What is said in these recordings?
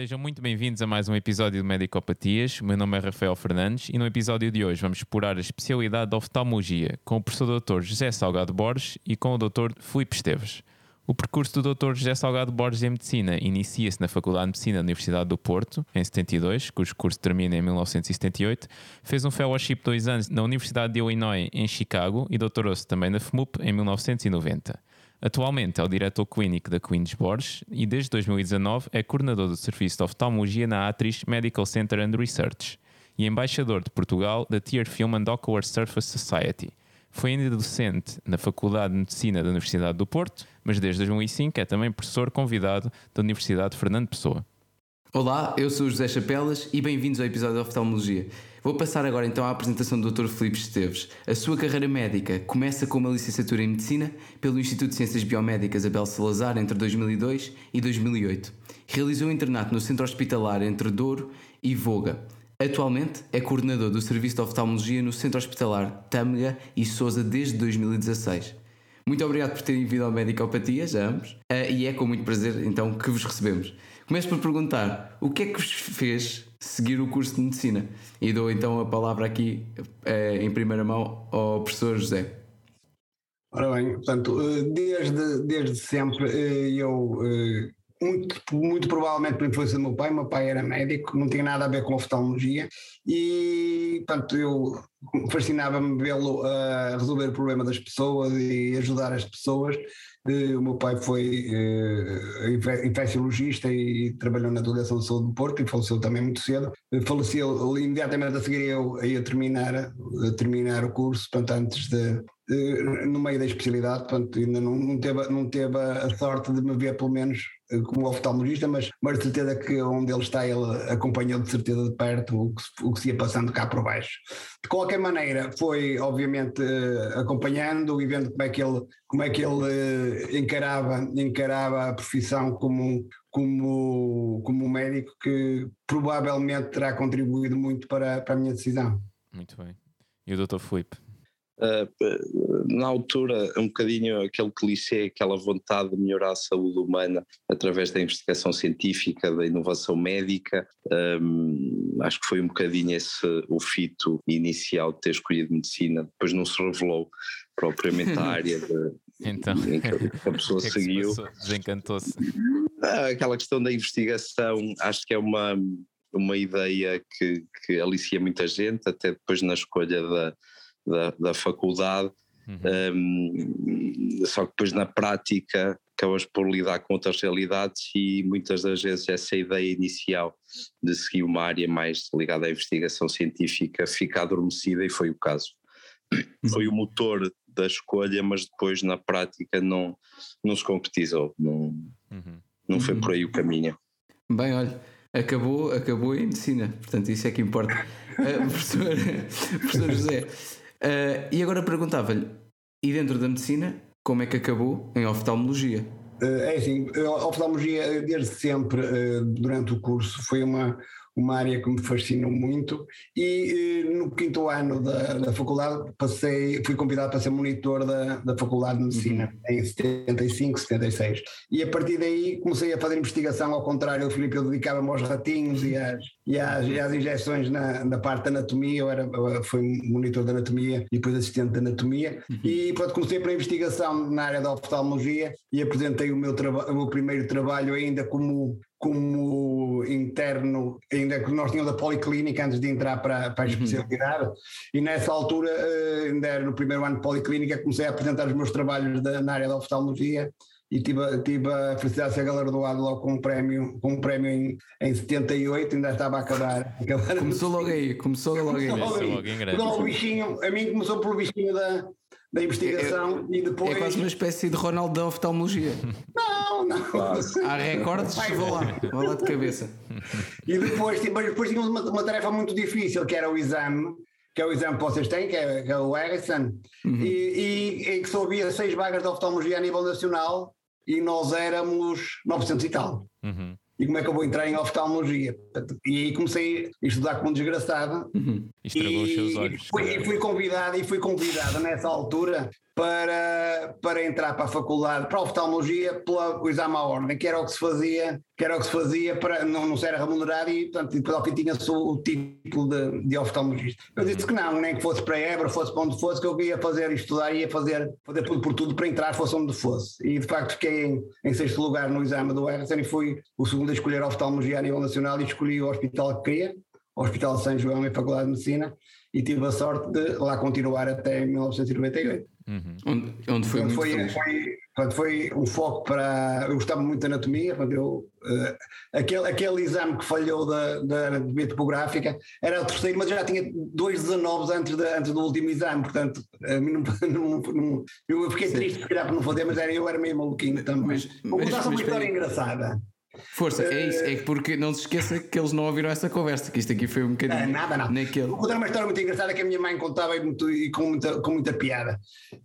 Sejam muito bem-vindos a mais um episódio de Medicopatias. O meu nome é Rafael Fernandes e no episódio de hoje vamos explorar a especialidade de oftalmologia com o professor Dr. José Salgado Borges e com o Dr. Filipe Esteves. O percurso do Dr. José Salgado Borges em Medicina inicia-se na Faculdade de Medicina da Universidade do Porto, em 72, cujo curso termina em 1978. Fez um fellowship de dois anos na Universidade de Illinois, em Chicago, e doutorou-se também na FMUP em 1990. Atualmente é o diretor clínico da Queen's Borges e desde 2019 é coordenador do Serviço de Oftalmologia na Atriz Medical Center and Research e embaixador de Portugal da Tear Film and Ocular Surface Society. Foi ainda docente na Faculdade de Medicina da Universidade do Porto, mas desde 2005 é também professor convidado da Universidade de Fernando Pessoa. Olá, eu sou José Chapelas e bem-vindos ao episódio de Oftalmologia. Vou passar agora então à apresentação do Dr. Filipe Esteves. A sua carreira médica começa com uma licenciatura em Medicina pelo Instituto de Ciências Biomédicas Abel Salazar entre 2002 e 2008. Realizou um internato no Centro Hospitalar entre Douro e Voga. Atualmente é coordenador do Serviço de Oftalmologia no Centro Hospitalar Tâmega e Sousa desde 2016. Muito obrigado por terem vindo ao Medicopatias, ambos, uh, e é com muito prazer então que vos recebemos. Começo por perguntar o que é que vos fez seguir o curso de Medicina? E dou então a palavra aqui uh, em primeira mão ao professor José. Ora bem, portanto, desde, desde sempre eu muito, muito provavelmente por influência do meu pai, meu pai era médico, não tinha nada a ver com oftalmologia e, portanto, eu fascinava-me vê-lo a resolver o problema das pessoas e ajudar as pessoas. O meu pai foi uh, infecciologista e trabalhou na Delegação de Saúde do Porto e faleceu também muito cedo. Faleceu imediatamente a seguir eu a terminar, a terminar o curso, portanto, antes de, no meio da especialidade, portanto, ainda não, não, teve, não teve a sorte de me ver, pelo menos, como oftalmologista, mas, mas de certeza que onde ele está, ele acompanhou de certeza de perto o que, o que se ia passando cá por baixo. De qualquer maneira, foi obviamente acompanhando e vendo como é que ele, como é que ele encarava, encarava a profissão como, como, como médico, que provavelmente terá contribuído muito para, para a minha decisão. Muito bem. E o Dr. Filipe? Uh, na altura, um bocadinho aquele clichê, aquela vontade de melhorar a saúde humana através da investigação científica, da inovação médica. Um, acho que foi um bocadinho esse o fito inicial de ter escolhido medicina. Depois não se revelou propriamente a área de, então, em que a pessoa que que seguiu. Se Desencantou-se. Ah, aquela questão da investigação, acho que é uma, uma ideia que, que alicia muita gente, até depois na escolha da da, da faculdade, um, só que depois na prática acabas por lidar com outras realidades e muitas das vezes essa ideia inicial de seguir uma área mais ligada à investigação científica fica adormecida e foi o caso. Foi o motor da escolha, mas depois na prática não, não se concretizou, não, Uhum. não foi por aí o caminho. Bem, olha, acabou, acabou em medicina, portanto isso é que importa. Uh, professor, professor José, uh, e agora perguntava-lhe, e dentro da medicina, como é que acabou em oftalmologia? É assim, a oftalmologia desde sempre, durante o curso, foi uma, uma área que me fascinou muito e no quinto ano da, da faculdade passei, fui convidado para ser monitor da, da Faculdade de Medicina uhum. em 75, 76 e a partir daí comecei a fazer investigação ao contrário do Filipe, eu dedicava-me aos ratinhos e às, e às, e às injeções na, na parte da anatomia, eu era, eu fui monitor da anatomia e depois assistente de anatomia uhum. e pronto, comecei para a investigação na área da oftalmologia e apresentei o meu, o meu primeiro trabalho ainda como como interno, ainda que nós tínhamos a policlínica antes de entrar para, para a especialidade, uhum. e nessa altura, ainda era no primeiro ano de policlínica, comecei a apresentar os meus trabalhos da, na área da oftalmologia e tive, tive a felicidade de ser galardoado logo com um prémio, com um prémio em, em 78, ainda estava a acabar. acabar começou logo aí, começou logo aí. Começou logo em grande. O bichinho, a mim começou pelo bichinho da, da investigação é, e depois. É quase uma espécie de Ronaldo da oftalmologia. Não, não. Há recordes, vou lá, vou lá de cabeça. E depois, depois tínhamos uma, uma tarefa muito difícil, que era o exame que é o exame que vocês têm, que é, que é o Harrison, uhum. e, e, e, que só havia seis vagas de oftalmologia a nível nacional e nós éramos 900 e tal. Uhum. E como é que eu vou entrar em oftalmologia? E aí comecei a estudar como um desgraçado. Uhum. Estragou e, os seus olhos. Fui, e fui convidado, e fui convidado nessa altura para, para entrar para a faculdade, para a oftalmologia, pelo exame à ordem, que era o que se fazia, que era o que se fazia para não, não ser remunerado e, portanto, depois ao fim tinha-se o, o título de, de oftalmologista. Eu disse que não, nem que fosse para Évora, fosse para onde fosse, que eu ia fazer, estudar, ia fazer, fazer tudo por tudo para entrar, fosse onde fosse. E de facto fiquei em, em sexto lugar no exame do Everton e fui o segundo a escolher a oftalmologia a nível nacional e escolhi o hospital que queria, o Hospital de São João e Faculdade de Medicina, e tive a sorte de lá continuar até 1998. Uhum. Onde, onde foi muito foi, foi, portanto, foi um foco para. Eu gostava muito da anatomia, portanto, eu, uh, aquele, aquele exame que falhou da, da anatomia topográfica era o terceiro, mas eu já tinha dois 19 antes, de, antes do último exame, portanto, não, não, não, eu fiquei Sim. triste se calhar por não fazer, mas era, eu era meio maluquinho também. Mas, Vou contar uma história engraçada. Força, é isso, é porque não se esqueça que eles não ouviram essa conversa, que isto aqui foi um bocadinho. Não, nada, nada. Naquele... Vou contar uma história muito engraçada que a minha mãe contava e, muito, e com, muita, com muita piada.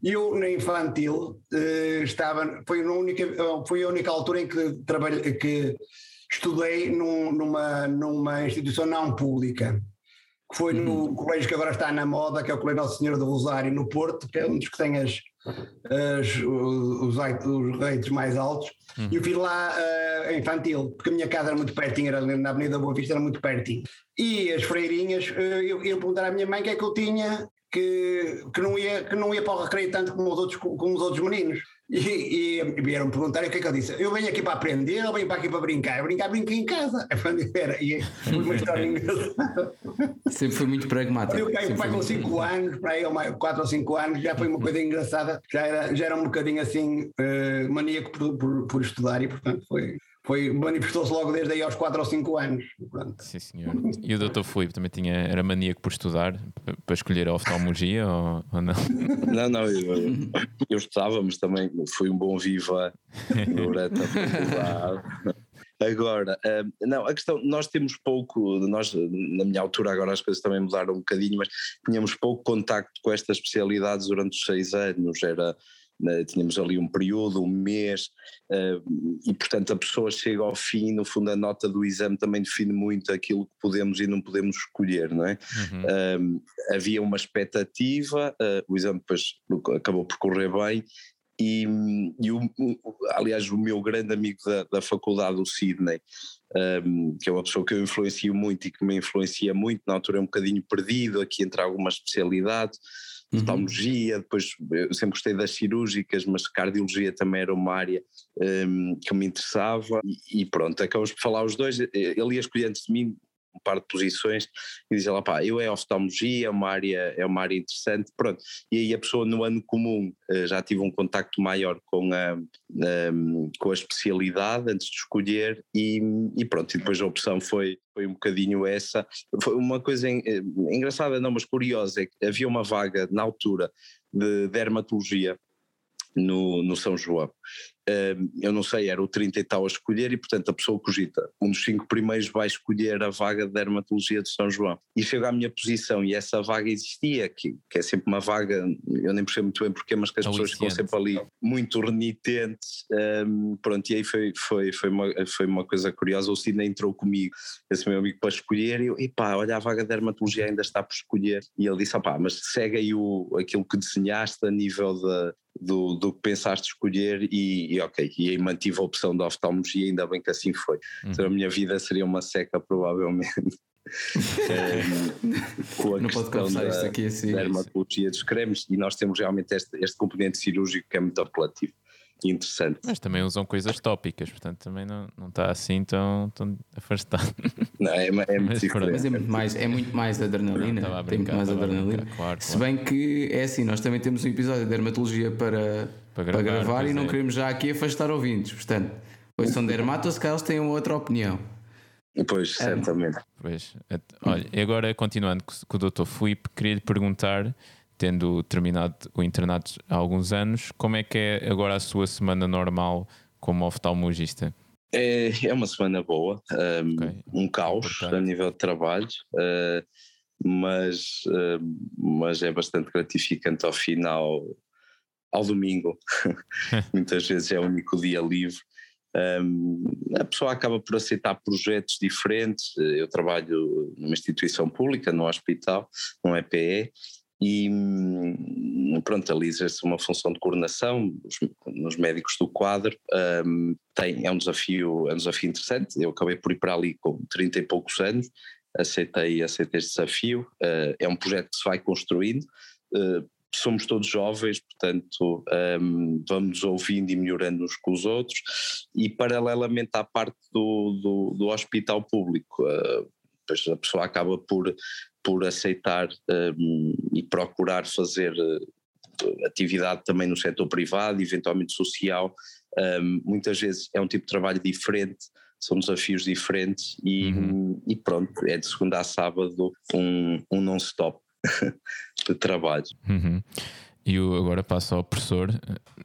Eu, na infantil, uh, estava. Foi, a única, foi a única altura em que, trabalhei, que estudei num, numa, numa instituição não pública. Que foi no uhum. colégio que agora está na moda, que é o Colégio Nossa Senhora do Rosário, no Porto, que é um dos que tem as, as, os, os rates mais altos. Uhum. E eu fiz lá uh, infantil, porque a minha casa era muito pertinho, era na Avenida Boa Vista, era muito pertinho. E as freirinhas, uh, eu ia perguntar à minha mãe o que é que eu tinha que, que, não, ia, que não ia para o recreio tanto como os outros, como os outros meninos. E, e vieram perguntar o que é que eu disse. Eu venho aqui para aprender ou venho para aqui para brincar? Brincar, brinquei em casa. Era, e foi uma história engraçada. Sempre foi muito pragmático. Eu caí pai com 5 anos, para aí, 4 ou 5 anos, já foi uma coisa engraçada. Já era, já era um bocadinho assim, uh, maníaco por, por, por estudar e, portanto, foi, foi, manifestou-se logo desde aí aos 4 ou 5 anos. Pronto. Sim, senhor. E o Dr. Filipe também tinha, era maníaco por estudar, para escolher a oftalmologia ou, ou não? Não, não, eu, eu estudava, mas também fui um bom viva durante a faculdade. Agora, não, a questão, nós temos pouco, nós na minha altura agora as coisas também mudaram um bocadinho, mas tínhamos pouco contacto com estas especialidades durante os seis anos, era tínhamos ali um período, um mês, uh, e portanto a pessoa chega ao fim, no fundo a nota do exame também define muito aquilo que podemos e não podemos escolher, não é? Uhum. Uh, havia uma expectativa, uh, o exame depois acabou por correr bem, e, e o, aliás o meu grande amigo da, da faculdade, o Sidney, um, que é uma pessoa que eu influencio muito e que me influencia muito, na altura é um bocadinho perdido aqui entre algumas especialidades, uhum. oftalmologia, depois eu sempre gostei das cirúrgicas, mas cardiologia também era uma área um, que me interessava e, e pronto, acabamos por falar os dois, ele ia escolher antes de mim um par de posições e dizia lá, pá, eu é oftalmologia, é uma área, é uma área interessante, pronto. E aí a pessoa no ano comum eh, já tive um contacto maior com a, com a especialidade antes de escolher e, e pronto, e depois a opção foi, foi um bocadinho essa. Foi uma coisa eh, engraçada, não, mas curiosa, é que havia uma vaga na altura de dermatologia no, no São João eu não sei, era o 30 e tal a escolher e portanto a pessoa cogita, um dos cinco primeiros vai escolher a vaga de dermatologia de São João. E chega à minha posição e essa vaga existia, que, que é sempre uma vaga, eu nem percebo muito bem porquê, mas que as pessoas ficam sempre ali muito renitentes, um, pronto, e aí foi, foi, foi, uma, foi uma coisa curiosa, o Sidney entrou comigo, esse meu amigo para escolher e eu, epá, olha a vaga de dermatologia ainda está por escolher. E ele disse, opá, mas segue aí o, aquilo que desenhaste a nível da, do, do que pensaste escolher e, e ok, e aí mantive a opção da oftalmologia, ainda bem que assim foi. Uhum. Então a minha vida seria uma seca provavelmente. é, com a não pode confessar da, isto aqui assim. dermatologia dos cremes e nós temos realmente este, este componente cirúrgico que é muito apelativo interessante. Mas também usam coisas tópicas, portanto também não, não está assim tão, tão afastado. Não, é, é muito mas, diferente. Mas é muito mais, é muito mais adrenalina. Não, brincar, Tem muito mais adrenalina. Brincar, claro, Se bem que é assim, nós também temos um episódio de dermatologia para, para gravar, para gravar e não é. queremos já aqui afastar ouvintes. Portanto, pois são dermatos, que eles têm outra opinião. Pois, é. certamente. Pois, olha, e agora continuando com o Dr. Filipe, queria lhe perguntar tendo terminado o internato há alguns anos, como é que é agora a sua semana normal como oftalmologista? É, é uma semana boa, um, okay. um caos Importante. a nível de trabalho, uh, mas, uh, mas é bastante gratificante ao final, ao domingo. Muitas vezes é o único dia livre. Um, a pessoa acaba por aceitar projetos diferentes. Eu trabalho numa instituição pública, no hospital, no EPE, e hum, um, pronto, ali exerce uma função de coordenação nos, nos médicos do quadro. Um, tem, é um desafio, é um desafio interessante. Eu acabei por ir para ali com 30 e poucos anos, aceitei, aceitei este desafio. Uh, é um projeto que se vai construindo. Uh, somos todos jovens, portanto um, vamos ouvindo e melhorando uns com os outros e paralelamente à parte do, do, do hospital público, uh, a pessoa acaba por, por aceitar um, e procurar fazer uh, atividade também no setor privado, eventualmente social, um, muitas vezes é um tipo de trabalho diferente, são desafios diferentes e, uhum. e pronto, é de segunda a sábado um, um non-stop. de trabalho. Uhum. E eu agora passo ao professor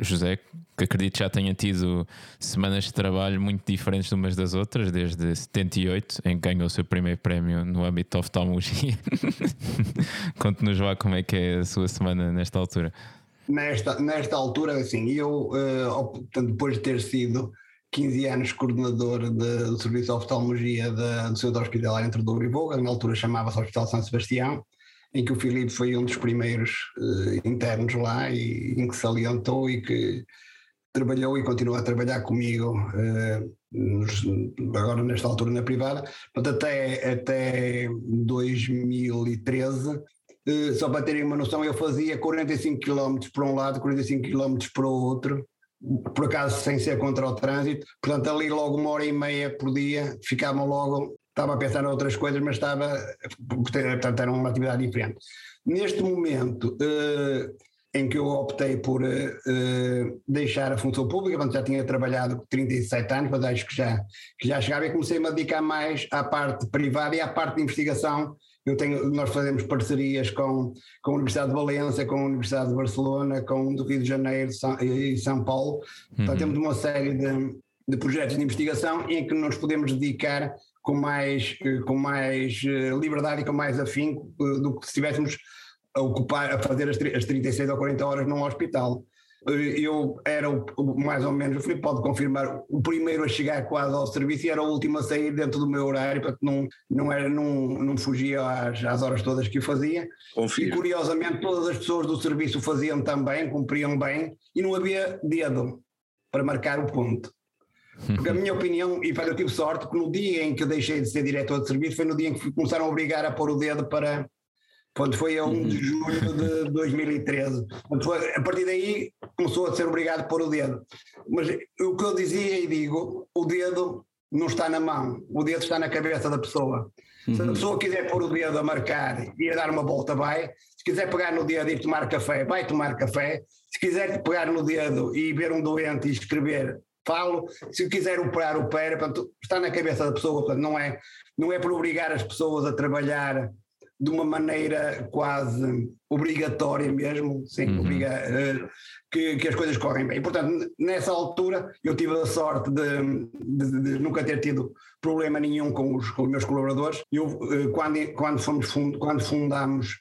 José, que acredito já tenha tido semanas de trabalho muito diferentes de umas das outras, desde 78, em que ganhou o seu primeiro prémio no âmbito da oftalmologia. Conte-nos lá como é que é a sua semana nesta altura. Nesta, nesta altura, assim, eu, uh, depois de ter sido 15 anos coordenador de, do Serviço de Oftalmologia de, do Centro Hospitalar entre Douro e Voga, na altura chamava-se Hospital São Sebastião, em que o Filipe foi um dos primeiros uh, internos lá e em que salientou e que trabalhou e continua a trabalhar comigo uh, nos, agora nesta altura na privada, portanto até, até 2013 uh, só para terem uma noção eu fazia 45 km para um lado, 45 km para o outro por acaso sem ser contra o trânsito, portanto ali logo uma hora e meia por dia ficavam logo estava a pensar em outras coisas, mas estava, portanto, era uma atividade diferente. Neste momento uh, em que eu optei por uh, deixar a função pública, quando já tinha trabalhado 37 anos, mas acho que já, que já chegava e comecei-me a dedicar mais à parte privada e à parte de investigação. Eu tenho, nós fazemos parcerias com, com a Universidade de Valência, com a Universidade de Barcelona, com do Rio de Janeiro e São Paulo. Uhum. Então temos uma série de, de projetos de investigação em que nos podemos dedicar com mais, eh, com mais eh, liberdade e com mais afinco eh, do que se estivéssemos a ocupar, a fazer as, as 36 ou 40 horas num hospital. Eu era o, mais ou menos, o Filipe pode confirmar, o primeiro a chegar quase ao serviço e era o último a sair dentro do meu horário, porque não, não, era, não, não fugia às, às horas todas que eu fazia. Confio. E curiosamente todas as pessoas do serviço faziam também, cumpriam bem, e não havia dedo para marcar o ponto. Porque a minha opinião, e eu tive sorte, que no dia em que eu deixei de ser diretor de serviço foi no dia em que começaram a obrigar a pôr o dedo para. Quando foi a 1 de julho de 2013. Foi, a partir daí começou a ser obrigado a pôr o dedo. Mas o que eu dizia e digo, o dedo não está na mão, o dedo está na cabeça da pessoa. Se a uhum. pessoa quiser pôr o dedo a marcar e a dar uma volta, vai. Se quiser pegar no dedo e tomar café, vai tomar café. Se quiser pegar no dedo e ver um doente e escrever, falo, se quiser operar, opera, portanto, está na cabeça da pessoa, portanto, não é, não é por obrigar as pessoas a trabalhar de uma maneira quase obrigatória mesmo, sim, uhum. obriga, uh, que, que, as coisas correm bem. E, portanto, nessa altura eu tive a sorte de, de, de nunca ter tido problema nenhum com os, com os meus colaboradores. Eu, uh, quando, quando, fomos fund, quando fundámos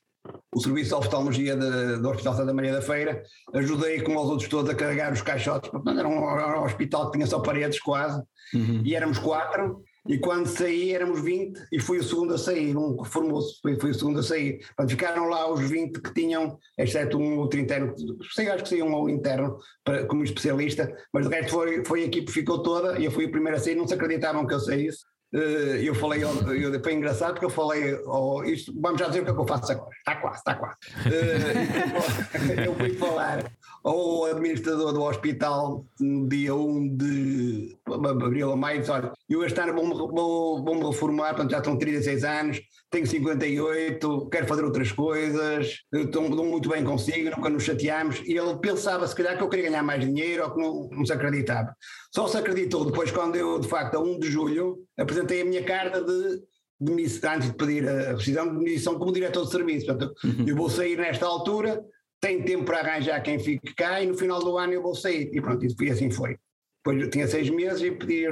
o serviço de oftalmologia do Hospital Santa Maria da Feira, ajudei com os outros todos a carregar os caixotes, portanto era um, era um hospital que tinha só paredes quase, uhum. e éramos quatro, e quando saí éramos 20 e fui o segundo a sair, um reformou-se, fui, fui o segundo a sair. Portanto, ficaram lá os 20 que tinham, exceto um outro interno, sei, acho que saiu um ou interno para, como especialista, mas o resto foi, foi a equipe que ficou toda e eu fui o primeiro a sair, não se acreditavam que eu saísse. Eh, eu falei, eu, foi engraçado porque eu falei, oh, isto, vamos já dizer o que é que eu faço agora, está quase, está quase. Eh, eu fui falar ao administrador do hospital no dia 1 de abril a maio, disse, olha, eu este ano vou-me vou, vou reformar, portanto já estão 36 anos, tenho 58, quero fazer outras coisas, estou, estou muito bem consigo, nunca nos chateámos, e ele pensava se calhar que eu queria ganhar mais dinheiro ou que não, não se acreditava. Só se acreditou depois quando eu, de facto, a 1 de julho, apresentei a minha carta de antes de pedir a decisão de demissão como diretor de serviço. Portanto, uhum. eu vou sair nesta altura, tenho tempo para arranjar quem fique cá e no final do ano eu vou sair. E pronto, e assim foi. Depois eu tinha seis meses e pedi,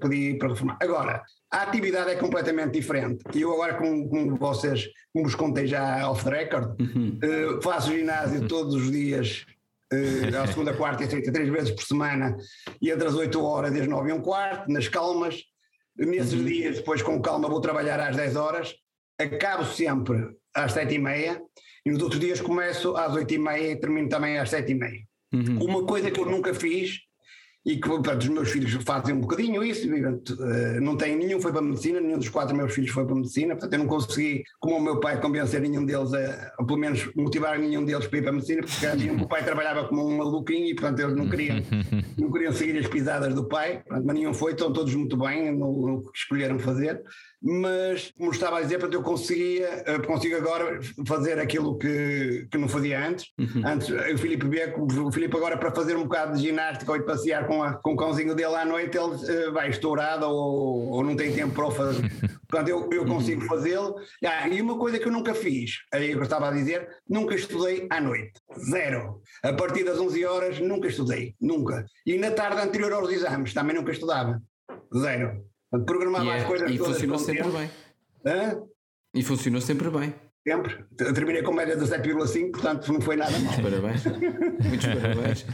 pedi para reformar. Agora, a atividade é completamente diferente. Eu agora, como, como vocês, como vos contei já off the record, uhum. uh, faço ginásio todos os dias uh, à segunda, quarta e sexta, três vezes por semana, e entre as 8 horas e as 9 e um quarto, nas calmas. Nesses uhum. dias, depois com calma, vou trabalhar às 10 horas. Acabo sempre às sete e meia e nos outros dias começo às oito e meia e termino também às sete e meia. Uhum. Uma coisa que eu nunca fiz e que portanto, os meus filhos fazem um bocadinho isso, portanto, uh, não tem nenhum foi para a medicina, nenhum dos quatro meus filhos foi para a medicina, portanto eu não consegui, como o meu pai, convencer nenhum deles, a, ou pelo menos motivar nenhum deles para ir para a medicina, porque o meu pai trabalhava como um maluquinho e portanto eles não queriam, não queriam seguir as pisadas do pai, portanto, mas nenhum foi, estão todos muito bem no, no que escolheram fazer mas como estava a dizer, portanto, eu conseguia, consigo agora fazer aquilo que, que não fazia antes. Uhum. Antes, o Filipe vê, o Filipe agora para fazer um bocado de ginástica ou ir passear com, a, com o cãozinho dele à noite, ele uh, vai estourado ou, ou não tem tempo para o fazer. portanto, eu, eu consigo fazê-lo. Ah, e uma coisa que eu nunca fiz, aí eu estava a dizer, nunca estudei à noite. Zero. A partir das 11 horas nunca estudei, nunca. E na tarde anterior aos exames também nunca estudava. Zero. Programar mais é, coisas E funcionou sempre tempo. bem. Hã? E funcionou sempre bem. Sempre. Terminei com média de 7,5, portanto não foi nada mal. Parabéns. Muitos parabéns.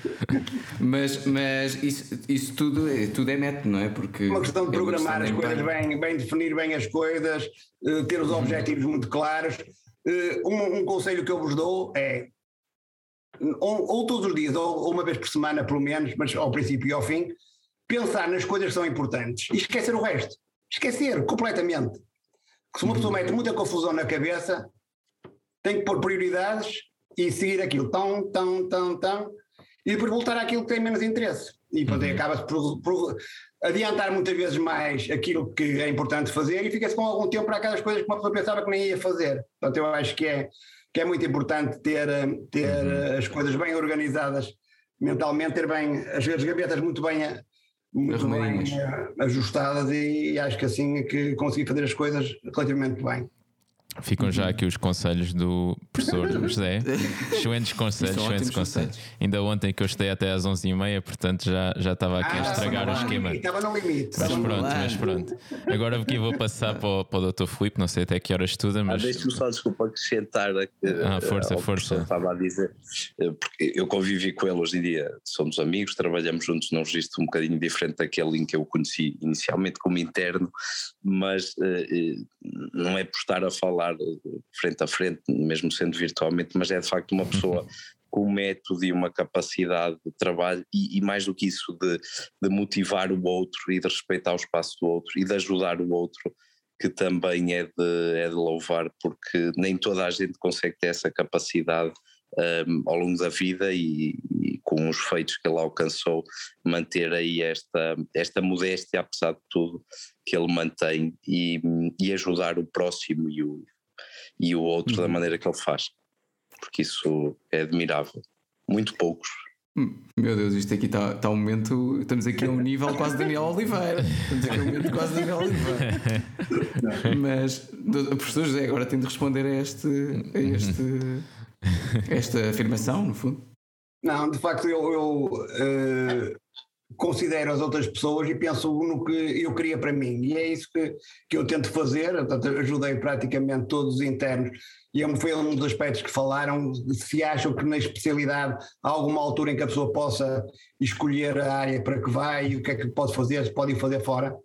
mas mas isso, isso tudo, é, tudo é método, não é? Porque Uma questão de é programar as coisas bem, bem, definir bem as coisas, eh, ter os uhum. objetivos muito claros. Eh, um, um, conselho que eu vos dou é ou, ou todos os dias, ou, ou uma vez por semana pelo menos, mas ao princípio e ao fim, pensar nas coisas que são importantes e esquecer o resto. Esquecer completamente. Se uma pessoa mete muita confusão na cabeça, tem que pôr prioridades e seguir aquilo tão, tão, tão, tão, e depois voltar àquilo que tem menos interesse. E uhum. acaba-se por, por, adiantar muitas vezes mais aquilo que é importante fazer e fica-se com algum tempo para aquelas coisas que uma pessoa pensava que nem ia fazer. Portanto, eu acho que é, que é muito importante ter, ter uhum. as coisas bem organizadas mentalmente, ter bem as gavetas muito bem muito bem eh, ajustadas e acho que assim é que consegui fazer as coisas relativamente bem. Ficam já aqui os conselhos do professor José. Excelentes conselhos, excelentes conselhos. Ainda ontem que eu estei até às 11h30, portanto já, já estava aqui ah, a estragar o esquema. Estava no limite. Mas pronto, mas pronto. Agora aqui vou passar para o, para o Dr. Filipe, não sei até que horas estuda, mas. Ah, Deixa-me só, desculpa, acrescentar ah, força, ao força. estava a dizer, eh, porque eu convivi com ele hoje em dia, somos amigos, trabalhamos juntos num registro um bocadinho diferente daquele em que eu o conheci inicialmente como interno, mas uh, não é por estar a falar frente a frente, mesmo sendo virtualmente, mas é de facto uma pessoa com um método e uma capacidade de trabalho e, e mais do que isso, de, de, motivar o outro e de respeitar o espaço do outro e de ajudar o outro, que também é de, é de louvar, porque nem toda a gente consegue ter essa capacidade um, ao longo da vida e, e, com os feitos que ele alcançou, manter aí esta, esta modéstia, apesar de tudo, que ele mantém e, e ajudar o próximo e o, e o outro uhum. da maneira que ele faz, porque isso é admirável. Muito poucos. Hum, meu Deus, isto aqui está tá um momento. Estamos aqui a um nível quase Daniel Oliveira. Estamos aqui a um momento quase Daniel Oliveira. Mas, professor José, agora tem de responder a, este, a este, esta afirmação, no fundo. Não, de facto, eu, eu uh, considero as outras pessoas e penso no que eu queria para mim. E é isso que, que eu tento fazer. Portanto, ajudei praticamente todos os internos. E é foi um dos aspectos que falaram. Se acham que na especialidade há alguma altura em que a pessoa possa escolher a área para que vai e o que é que pode fazer, se podem fazer fora.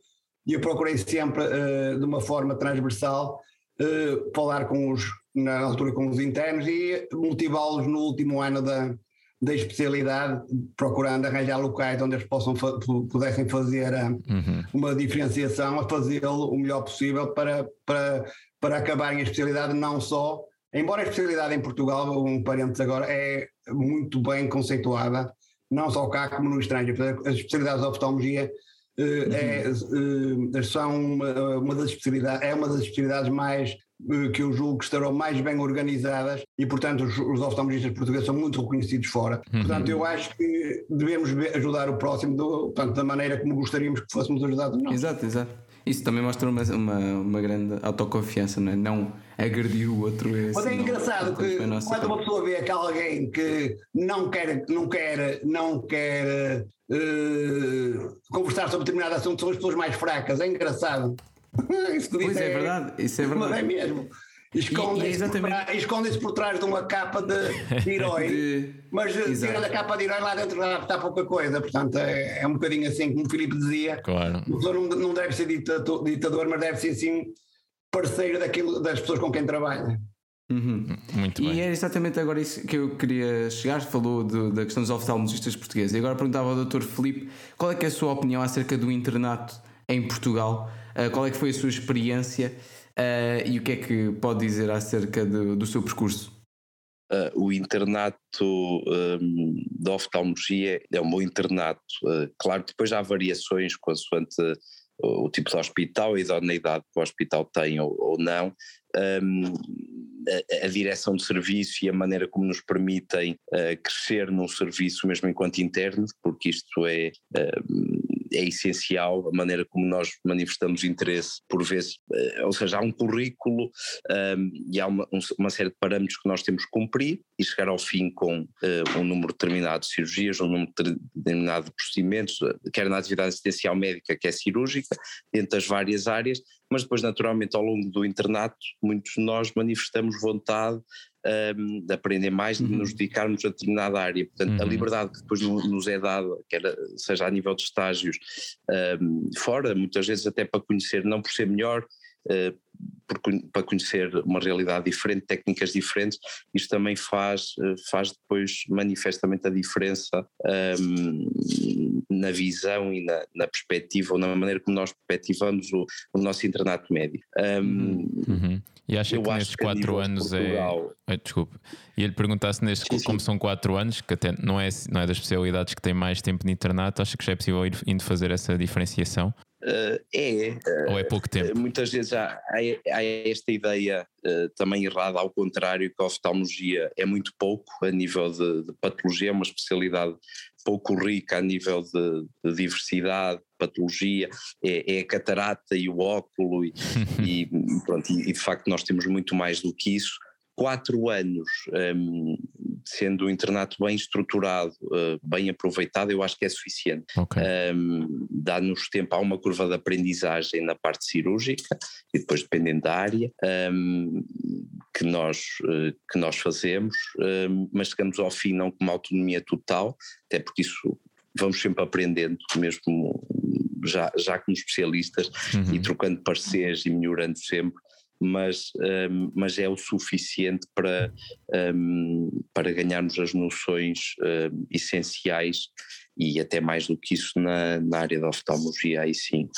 E eu procurei sempre, uh, de uma forma transversal, uh, falar com os, na altura com os internos e motivá-los no último ano da, da especialidade, procurando arranjar locais onde eles possam pudessem fazer a, uhum. uma diferenciação, a fazê-lo o melhor possível para, para, para acabarem a especialidade não só, embora a especialidade em Portugal, um parênteses agora, é muito bem conceituada, não só cá como no estrangeiro. As especialidades de oftalmologia uh, é, uh, são uma, uma das especialidades, é uma das especialidades mais eh, que eu julgo que estarão mais bem organizadas e, portanto, os, os oftalmologistas portugueses são muito reconhecidos fora. Uhum. Portanto, eu acho que devemos ajudar o próximo do, portanto, da maneira como gostaríamos que fôssemos ajudados nós. Exato, exato. Isso também mostra uma, uma, uma grande autoconfiança, não é? Não agredir o outro. É Mas é engraçado que quando uma pessoa vê que alguém que não quer, não quer, não quer uh, conversar sobre determinado assunto, são as pessoas mais fracas. É engraçado. isso pois é, é, verdade, isso é verdade. Mas é mesmo. Escondem-se por, esconde por, trás de uma capa de, de herói, de... mas tira a capa de herói lá dentro está pouca coisa. Portanto, é, é um bocadinho assim, como o Filipe dizia: claro. o não, não deve ser ditador, ditador, mas deve ser assim parceiro daquilo, das pessoas com quem trabalha. Uhum. Muito e bem. E é exatamente agora isso que eu queria chegar. Falou de, da questão dos oftalmologistas portugueses. E agora perguntava ao Dr. Felipe qual é, é a sua opinião acerca do internato em Portugal, qual é que foi a sua experiência uh, e o que é que pode dizer acerca de, do seu percurso. Uh, o internato um, da oftalmologia é um bom internato. Uh, claro depois há variações consoante o tipo de hospital, a idoneidade que o hospital tem ou, ou não. Um, a, a, direção de serviço e a maneira como nos permitem uh, crescer num serviço mesmo enquanto internos, porque isto é, uh, é essencial, a maneira como nós manifestamos interesse, por vezes, uh, ou seja, há um currículo e há uma, um, uma, série de parâmetros que nós temos que cumprir e chegar ao fim com um número determinado de cirurgias, um número determinado de procedimentos, quer na atividade assistencial médica, que é cirúrgica, dentro das várias áreas, mas depois, naturalmente, ao longo do internato, muitos de nós manifestamos vontade um, de aprender mais, de uhum. nos dedicarmos a determinada área. Portanto, uhum. a liberdade que depois nos é dada, quer seja a nível de estágios um, fora, muitas vezes até para conhecer, não por ser melhor, para conhecer uma realidade diferente, técnicas diferentes, isto também faz, eh, faz depois manifestamente a diferença um, na visão e na, na, perspectiva ou na maneira como nós perspectivamos o, o nosso internato médio. Um, uhum. E acha que nestes quatro anos é- Portugal... é. Desculpe. E ele perguntasse nestes, sim, sim. como são quatro anos, que até não é, não é das especialidades que têm mais tempo de internato, acha que já é possível ir indo fazer essa diferenciação? Uh, é. Ou é pouco tempo? Muitas vezes há, há, esta ideia também errada, ao contrário, que a oftalmologia é muito pouco a nível de, de patologia, é uma especialidade pouco rica a nível de, de diversidade, patologia, é, é, a catarata e o óculo, e, e, pronto, e, e de facto nós temos muito mais do que isso quatro anos, um, sendo o internato bem estruturado, uh, bem aproveitado, eu acho que é suficiente. Okay. Um, Dá-nos tempo, há uma curva de aprendizagem na parte cirúrgica e depois dependendo da área um, que, nós, uh, que nós fazemos, hum, mas chegamos ao fim não com uma autonomia total, até porque isso vamos sempre aprendendo, mesmo já, já como especialistas uhum. e trocando parceiros e melhorando sempre mas, um, mas é o suficiente para, um, para ganharmos as noções um, essenciais e até mais do que isso na, na área da oftalmologia, aí sim.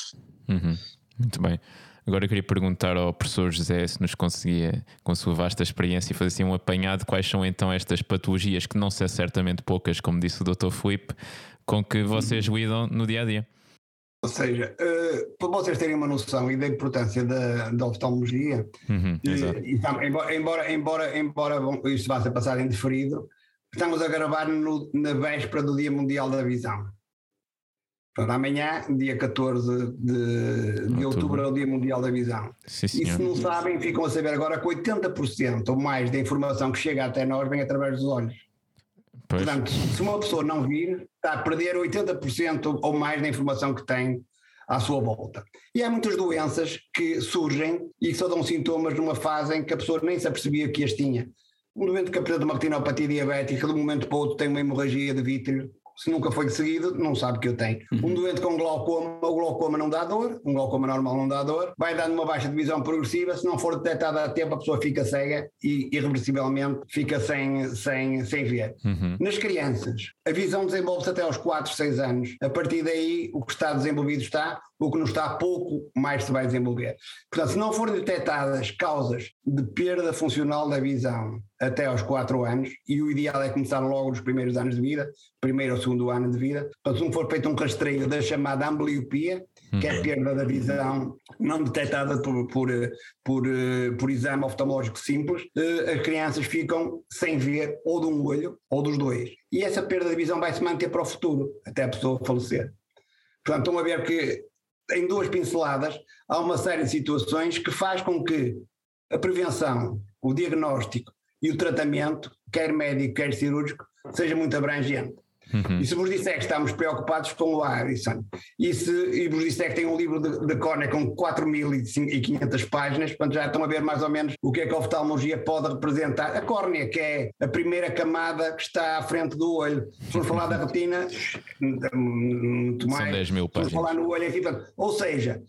Uhum. Muito bem. Agora eu queria perguntar ao professor José se nos conseguia, com a sua vasta experiência, fazer assim um apanhado quais são então estas patologias, que não são certamente poucas, como disse o Dr. Filipe, com que vocês uhum. lidam no dia a dia. Ou seja, uh, para vocês terem uma noção e da importância da, da oftalmologia, uhum, e, e, embora, embora, embora, bom, isto vá ser passado indeferido, estamos a gravar no, na véspera do Dia Mundial da Visão. Para amanhã, dia 14 de, de outubro, é o Dia Mundial da Visão. Sim, e se não sabem, ficam a saber agora que 80% ou mais da informação que chega até nós vem através dos olhos. Pois. Portanto, se uma pessoa não vir, está a perder 80% ou mais da informação que tem à sua volta. E há muitas doenças que surgem e só dão sintomas numa fase em que a pessoa nem se apercebia que as tinha. Um doente que apresenta uma retinopatia diabética, de um momento para o outro tem uma hemorragia de vítreo, se nunca foi seguido, não sabe que eu tenho. Uhum. Um doente com glaucoma, o glaucoma não dá dor, um glaucoma normal não dá dor, vai dando uma baixa de visão progressiva, se não for detectada a tempo, a pessoa fica cega e irreversivelmente fica sem, sem, sem ver. Uhum. Nas crianças, a visão desenvolve-se até aos 4, 6 anos. A partir daí, o que está desenvolvido está, o que não está, pouco mais se vai desenvolver. Portanto, se não forem detectadas causas de perda funcional da visão até aos 4 anos, e o ideal é começar logo nos primeiros anos de vida, primeiro ou segundo ano de vida, portanto, se não for feito um rastreio da chamada ambliopia, que é a uhum. perda da visão não detectada por, por, por, por exame oftalmológico simples, eh, as crianças ficam sem ver ou de um olho ou dos dois. E essa perda de visão vai se manter para o futuro, até a pessoa falecer. Portanto, estão a ver que em duas pinceladas, há uma série de situações que faz com que a prevenção, o diagnóstico e o tratamento, quer médico, quer cirúrgico, seja muito abrangente. Uhum. E se vos disser que estamos preocupados com o Harrison, e se e vos disser que tem um livro de, de córnea com 4.500 páginas, portanto já estão a ver mais ou menos o que é que a oftalmologia pode representar. A córnea, que é a primeira camada que está à frente do olho. Se for falar da retina, muito mais. São 10 mil páginas. Se falar no olho aqui, portanto, ou seja,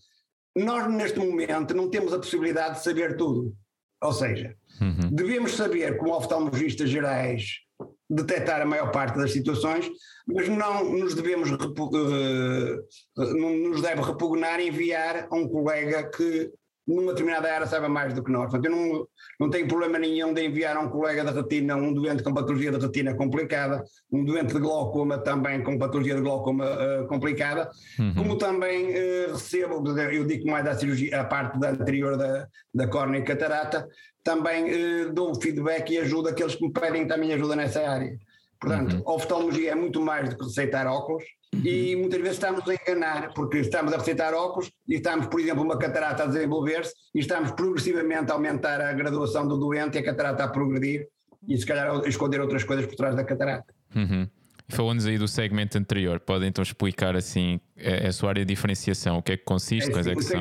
nós neste momento não temos a possibilidade de saber tudo. Ou seja, uhum. devemos saber, como oftalmologistas gerais, detectar a maior parte das situações, mas não nos devemos uh, não nos deve repugnar enviar a um colega que numa determinada área saiba mais do que nós. Portanto, eu não, não tenho problema nenhum de enviar a um colega da retina um doente com patologia de retina complicada, um doente de glaucoma também com patologia de glaucoma uh, complicada, uhum. como também uh, recebo, eu digo mais da cirurgia, a parte da anterior da, da córnea e catarata, também uh, dou feedback e ajuda aqueles que me pedem também ajuda nessa área. Portanto, uhum. a oftalmologia é muito mais do que receitar óculos, Uhum. E muitas vezes estamos a enganar, porque estamos a receitar óculos e estamos, por exemplo, uma catarata a desenvolver-se e estamos progressivamente a aumentar a graduação do doente e a catarata a progredir e se calhar a esconder outras coisas por trás da catarata. Uhum. Falando-nos aí do segmento anterior, podem então explicar assim a, sua área de diferenciação, o que é que consiste, é, quais é que são?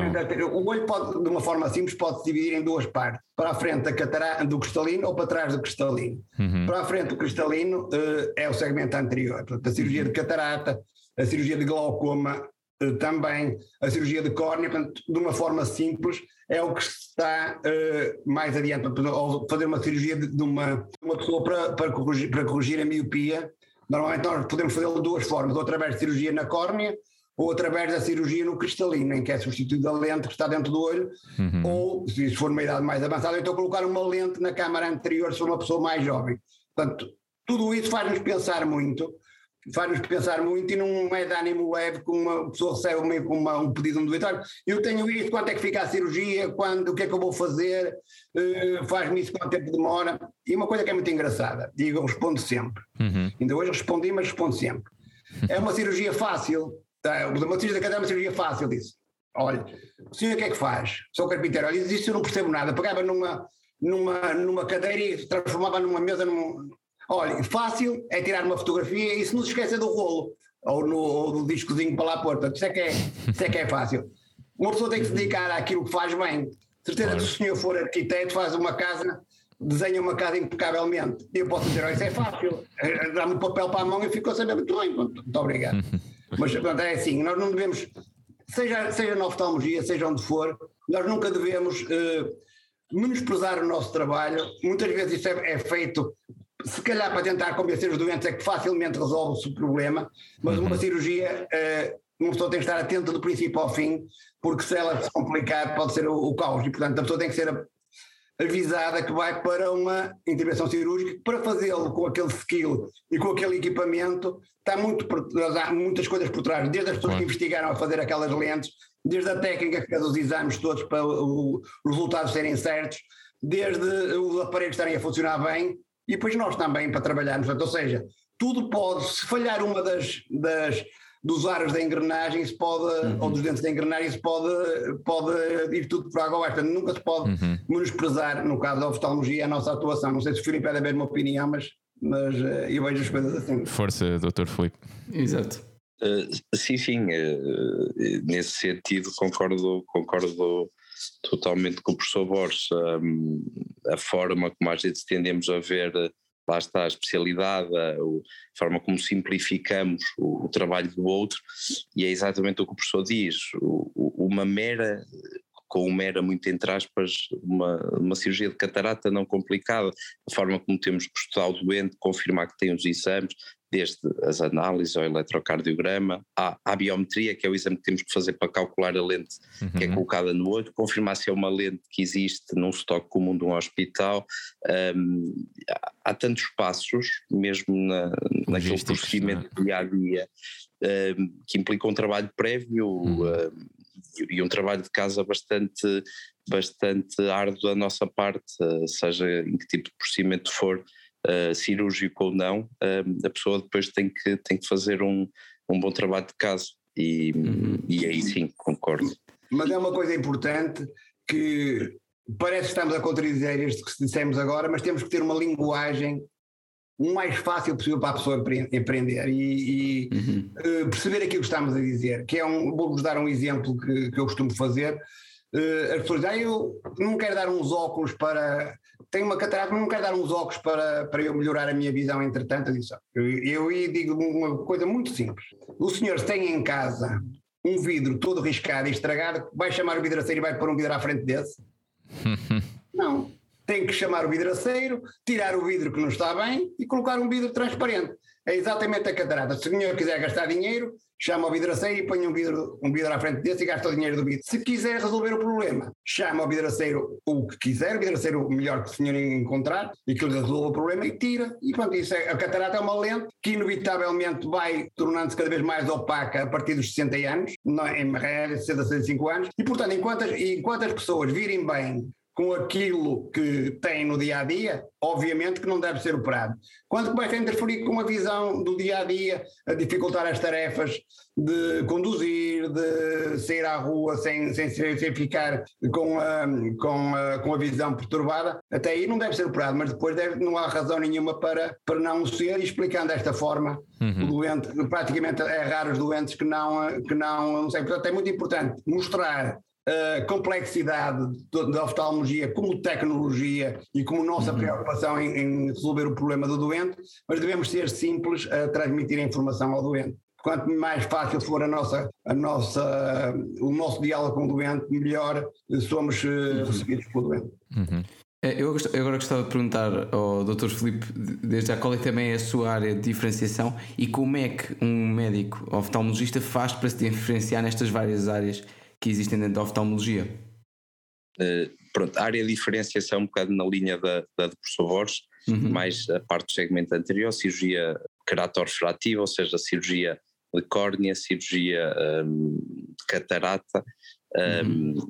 O olho pode, de uma forma simples, pode dividir em duas partes, para a frente da catarata, do cristalino ou para trás do cristalino. Uhum. Para a frente do cristalino uh, é o segmento anterior, portanto a cirurgia de catarata, a cirurgia de glaucoma eh, também, a cirurgia de córnea, portanto, de uma forma simples, é o que está uh, mais adiante, ou fazer uma cirurgia de, de uma, uma pessoa para, para, corrigir, para corrigir a miopia. Normalmente nós podemos fazê-lo de duas formas, ou através de cirurgia na córnea, ou através da cirurgia no cristalino, em que é substituída a lente que está dentro do olho, uhum. ou, se for numa idade mais avançada, então colocar uma lente na câmara anterior se for uma pessoa mais jovem. Portanto, tudo isso faz-nos pensar muito faz-nos pensar muito e não é de ânimo leve que uma pessoa recebe uma, uma, um pedido de um doente. eu tenho isto, quanto é que fica a cirurgia, quando, o que é que eu vou fazer, uh, faz-me isso, quanto tempo demora. E uma coisa que é muito engraçada, digo, eu respondo sempre. Uhum. Ainda hoje respondi, mas respondo sempre. É uma cirurgia fácil, tá? uma cirurgia da é uma cirurgia fácil, disse. Olha, o senhor o que é que faz? Sou carpinteiro. Olha, isso eu não percebo nada. Pegava numa, numa, numa cadeira e transformava numa mesa num, Olha, fácil é tirar uma fotografia e se não se esqueça do rolo ou no, ou do discozinho para lá pôr. Portanto, isso é, que é, isso é que é fácil. Uma pessoa tem que se dedicar àquilo que faz bem. Certeza que se o senhor for arquiteto, faz uma casa, desenha uma casa impecavelmente. Eu posso dizer, oh, isso é fácil. Eh, dá-me o papel para a mão e ficou a saber muito bem. Muito obrigado. Mas portanto, é assim, nós não devemos, seja, seja na oftalmologia, seja onde for, nós nunca devemos uh, menosprezar o nosso trabalho. Muitas vezes isso é, é feito se calhar para tentar convencer os doentes é que facilmente resolve-se o problema, mas uhum. uma cirurgia, uh, uma pessoa tem que estar atenta do princípio ao fim, porque se ela se complicar pode ser o, o caos, e portanto a pessoa tem que ser avisada que vai para uma intervenção cirúrgica, para fazê-lo com aquele skill e com aquele equipamento, está muito, há muitas coisas por trás, desde as pessoas que investigaram a fazer aquelas lentes, desde a técnica que fez os exames todos para os resultados serem certos, desde os aparelhos estarem a funcionar bem, e depois nós também para trabalharmos. Ou seja, tudo pode, se falhar uma das, das dos aros da engrenagem, isso pode, uhum. ou dos dentes da engrenagem, isso pode, pode ir tudo por água abaixo. Portanto, nunca se pode uhum. menosprezar, no caso da oftalmologia, a nossa atuação. Não sei se o Filipe é da mesma opinião, mas, mas uh, eu vejo as coisas assim. Força, doutor Filipe. Exato. Uh, sim, sim, uh, nesse sentido concordo, concordo totalmente com o professor Borges. Um, a forma como às vezes tendemos a ver, lá está a especialidade, a, a forma como simplificamos o, o, trabalho do outro, e é exatamente o que o professor diz. O, o, uma mera com uma mera, muito entre aspas, uma, uma cirurgia de catarata não complicada, a forma como temos que estudar o doente, confirmar que tem os exames, desde as análises ao eletrocardiograma, à, à biometria, que é o exame que temos que fazer para calcular a lente uhum. que é uhum. colocada no olho, confirmar se é uma lente que existe num estoque comum de um hospital. Um, há, tantos passos, mesmo na, naquele procedimento é? dia a dia, um, que implicam um trabalho prévio. Uhum. Um, e um trabalho de casa bastante, bastante árduo da nossa parte, seja em que tipo de procedimento for, uh, cirúrgico ou não, uh, a pessoa depois tem que, tem que fazer um, um bom trabalho de caso. E, uhum. e aí sim, concordo. Mas é uma coisa importante que parece que estamos a contradizer isto que dissemos agora, mas temos que ter uma linguagem o mais fácil possível para a pessoa empreender e, e uhum. uh, perceber aquilo que estamos a dizer. Que é um, vou-vos dar um exemplo que, que eu costumo fazer. Uh, as pessoas dizem, ah, eu não quero dar uns óculos para tenho uma catarata, mas não quero dar uns óculos para, para eu melhorar a minha visão, entretanto. Eu, disse, eu, eu digo uma coisa muito simples. O senhor, se tem em casa um vidro todo riscado e estragado, vai chamar o vidraceiro e vai pôr um vidro à frente desse? não. tem que chamar o vidraceiro, tirar o vidro que não está bem e colocar um vidro transparente. É exatamente a catarata. Se o senhor quiser gastar dinheiro, chama o vidraceiro e põe um vidro, um vidro à frente desse e gasta o dinheiro do vidro. Se quiser resolver o problema, chama o vidraceiro o que quiser, o vidraceiro melhor que o senhor encontrar e que lhe resolva o problema e tira. E pronto, isso é, a catarata é uma lente que inevitavelmente vai tornando-se cada vez mais opaca a partir dos 60 anos, não, em média 60, 65 anos, e portanto, enquanto as, enquanto as pessoas virem bem com aquilo que tem no dia a dia, obviamente que não deve ser operado. Quando começa a interferir com a visão do dia a dia, a dificultar as tarefas de conduzir, de sair à rua sem, sem, sem ficar com a, com, a, com a visão perturbada, até aí não deve ser operado, mas depois deve, não há razão nenhuma para, para não ser, explicando desta forma, uhum. o doente, praticamente é raro os doentes que não, que não, não sei, portanto é muito importante mostrar a complexidade da oftalmologia como tecnologia e como nossa uhum. preocupação em, em, resolver o problema do doente, mas devemos ser simples a transmitir a informação ao doente. Quanto mais fácil for a nossa, a nossa, o nosso diálogo com o doente, melhor somos eh, uhum. recebidos pelo doente. Uhum. É, eu agora gostava de perguntar ao Dr. Filipe, desde já, qual é também a sua área de diferenciação e como é que um médico oftalmologista faz para se diferenciar nestas várias áreas que existem dentro da oftalmologia? Uh, pronto, a área de diferenciação é um bocado na linha da, da de professor Borges, uhum. mais a parte do segmento anterior, cirurgia queratorfrativa, ou seja, cirurgia de córnea, cirurgia um, de catarata, um, uhum.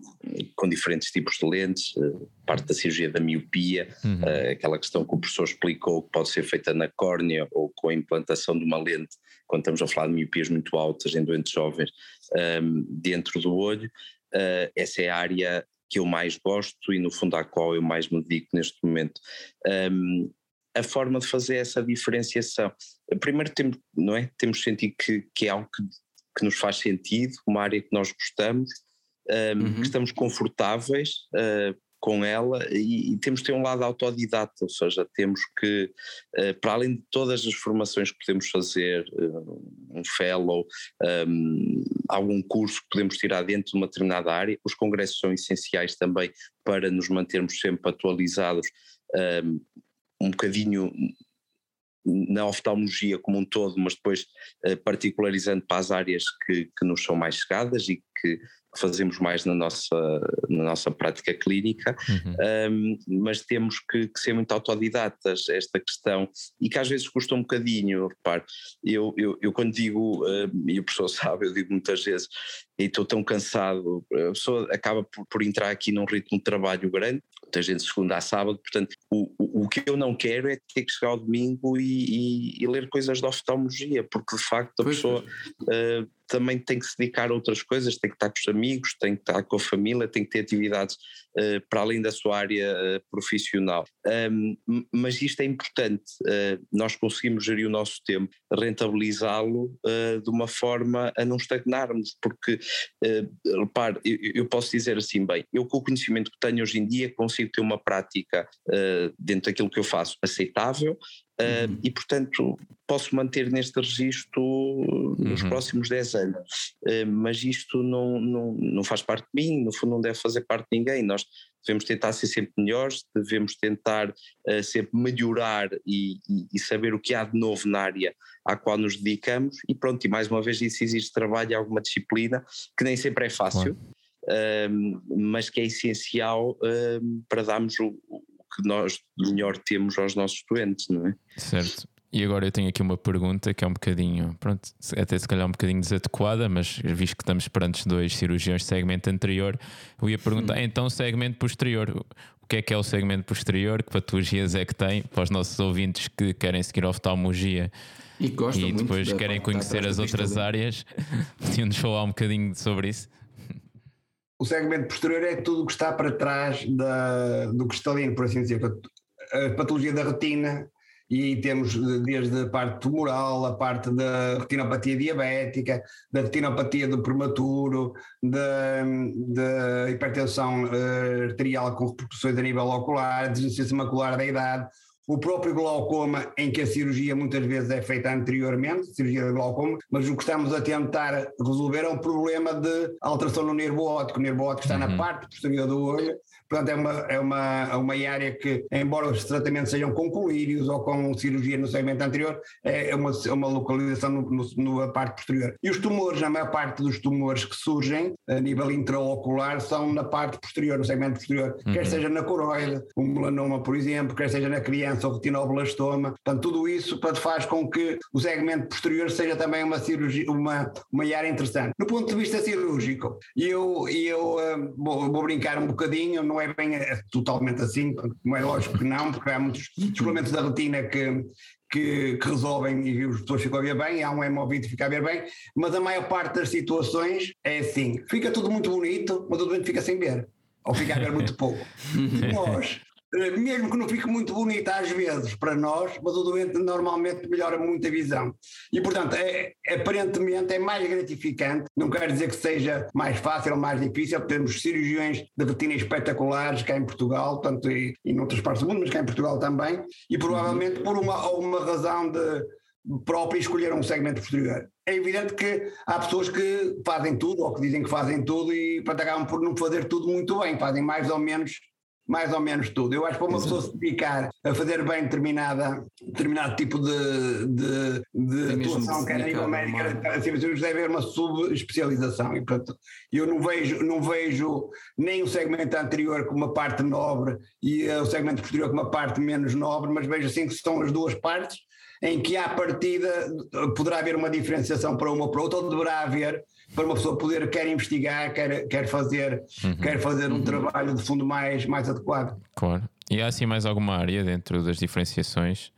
com diferentes tipos de lentes, uh, parte da cirurgia da miopia, uhum. uh, aquela questão que o professor explicou que pode ser feita na córnea ou com a implantação de uma lente, quando estamos a falar de miopias muito altas em doentes jovens, um, dentro do olho. Uh, essa é a área que eu mais gosto e no fundo à qual eu mais me dedico neste momento. Um, a forma de fazer essa diferenciação. Primeiro temos, não é? Temos sentido que, que é algo que, que nos faz sentido, uma área que nós gostamos, um, uhum. que estamos confortáveis, uh, com ela e, e, temos de ter um lado autodidata, ou seja, temos que, uh, para além de todas as formações que podemos fazer, uh, um fellow, um, algum curso que podemos tirar dentro de uma determinada área, os congressos são essenciais também para nos mantermos sempre atualizados um, um bocadinho na oftalmologia como um todo, mas depois uh, particularizando para as áreas que, que nos são mais chegadas e que fazemos mais na nossa, na nossa prática clínica, uhum. um, mas temos que, que, ser muito autodidatas esta questão e que às vezes custa um bocadinho, repare, eu, eu, eu quando digo, um, e o professor sabe, eu digo muitas vezes, e estou tão cansado, a pessoa acaba por, por entrar aqui num ritmo de trabalho grande, muita gente segunda a sábado, portanto o, o, o, que eu não quero é ter que chegar ao domingo e, e, e ler coisas de oftalmologia, porque de facto a pois pessoa uh, também tem que se dedicar a outras coisas, tem que estar com os amigos, tem que estar com a família, tem que ter atividades uh, para além da sua área uh, profissional. Um, mas isto é importante, uh, nós conseguimos gerir o nosso tempo, rentabilizá-lo de uma forma a não estagnarmos, porque, repare, eu, eu, posso dizer assim, bem, eu com o conhecimento que tenho hoje em dia consigo ter uma prática dentro daquilo que eu faço aceitável, Uh, uhum. E, portanto, posso manter neste registro nos uhum. próximos 10 anos. Uh, mas isto não, não, não faz parte de mim, no fundo, não deve fazer parte de ninguém. Nós devemos tentar ser sempre melhores, devemos tentar uh, sempre melhorar e, e, e, saber o que há de novo na área à qual nos dedicamos. E pronto, e mais uma vez, isso exige trabalho e alguma disciplina, que nem sempre é fácil. mas que é essencial para darmos o, que nós melhor temos aos nossos doentes, não é? Certo. E agora eu tenho aqui uma pergunta que é um bocadinho, pronto, até se calhar um bocadinho desadequada, mas visto que estamos perante dois cirurgiões de segmento anterior, eu ia perguntar, então segmento posterior, o que é que é o segmento posterior, que patologias é que tem, para os nossos ouvintes que querem seguir oftalmologia e, e depois querem conhecer as outras áreas, podiam-nos falar um bocadinho sobre isso? o segmento posterior é tudo o que está para trás da, do cristalino, por assim dizer. A patologia da retina, e temos desde a parte tumoral, a parte da retinopatia diabética, da retinopatia do prematuro, da, da hipertensão uh, arterial com repercussões a nível ocular, deficiência macular da idade, o próprio glaucoma, em que a cirurgia muitas vezes é feita anteriormente, cirurgia de glaucoma, mas o que estamos a tentar resolver é um problema de alteração no nervo óptico. O nervo óptico está uhum. na parte posterior do olho Portanto, é uma, é uma, é uma área que, embora os tratamentos sejam com colírios ou com cirurgia no segmento anterior, é, é uma, é uma localização no, no, na parte posterior. E os tumores, a maior parte dos tumores que surgem a nível intraocular são na parte posterior, no segmento posterior, uhum. quer seja na coroide, o melanoma, por exemplo, quer seja na criança, o retinoblastoma. Portanto, tudo isso faz com que o segmento posterior seja também uma cirurgia, uma, uma área interessante. Do ponto de vista cirúrgico, eu, eu uh, vou, vou brincar um bocadinho, não é é bem é totalmente assim, como é lógico que não, porque há muitos descolamentos da retina que, que, que, resolvem e as pessoas ficam a ver bem, há um hemovite que fica a ver bem, mas a maior parte das situações é assim, fica tudo muito bonito, mas o doente fica sem ver, ou fica a ver muito pouco. Nós mesmo que não fique muito bonita às vezes para nós, mas o doente normalmente melhora muito a visão. E portanto, é, aparentemente é mais gratificante, não quer dizer que seja mais fácil ou mais difícil, temos cirurgiões de retina espetaculares cá em Portugal, tanto e, e noutras partes do mundo, mas cá em Portugal também, e provavelmente por uma, uma razão de própria escolher um segmento posterior. É evidente que há pessoas que fazem tudo ou que dizem que fazem tudo e para acabam por não fazer tudo muito bem, fazem mais ou menos mais ou menos tudo. Eu acho que para uma Exato. pessoa se dedicar a fazer bem determinada, determinado tipo de, de, de atuação, quer a nível médico, assim, deve haver uma subespecialização. E, portanto, eu não vejo, não vejo nem o segmento anterior como uma parte nobre e o segmento posterior como uma parte menos nobre, mas vejo assim que são as duas partes em que à partida poderá haver uma diferenciação para uma ou para outra, ou deverá haver para uma pessoa poder quer investigar, quer, quer fazer, uhum. quer fazer um uhum. trabalho de fundo mais, mais adequado. Claro. E há assim mais alguma área dentro das diferenciações?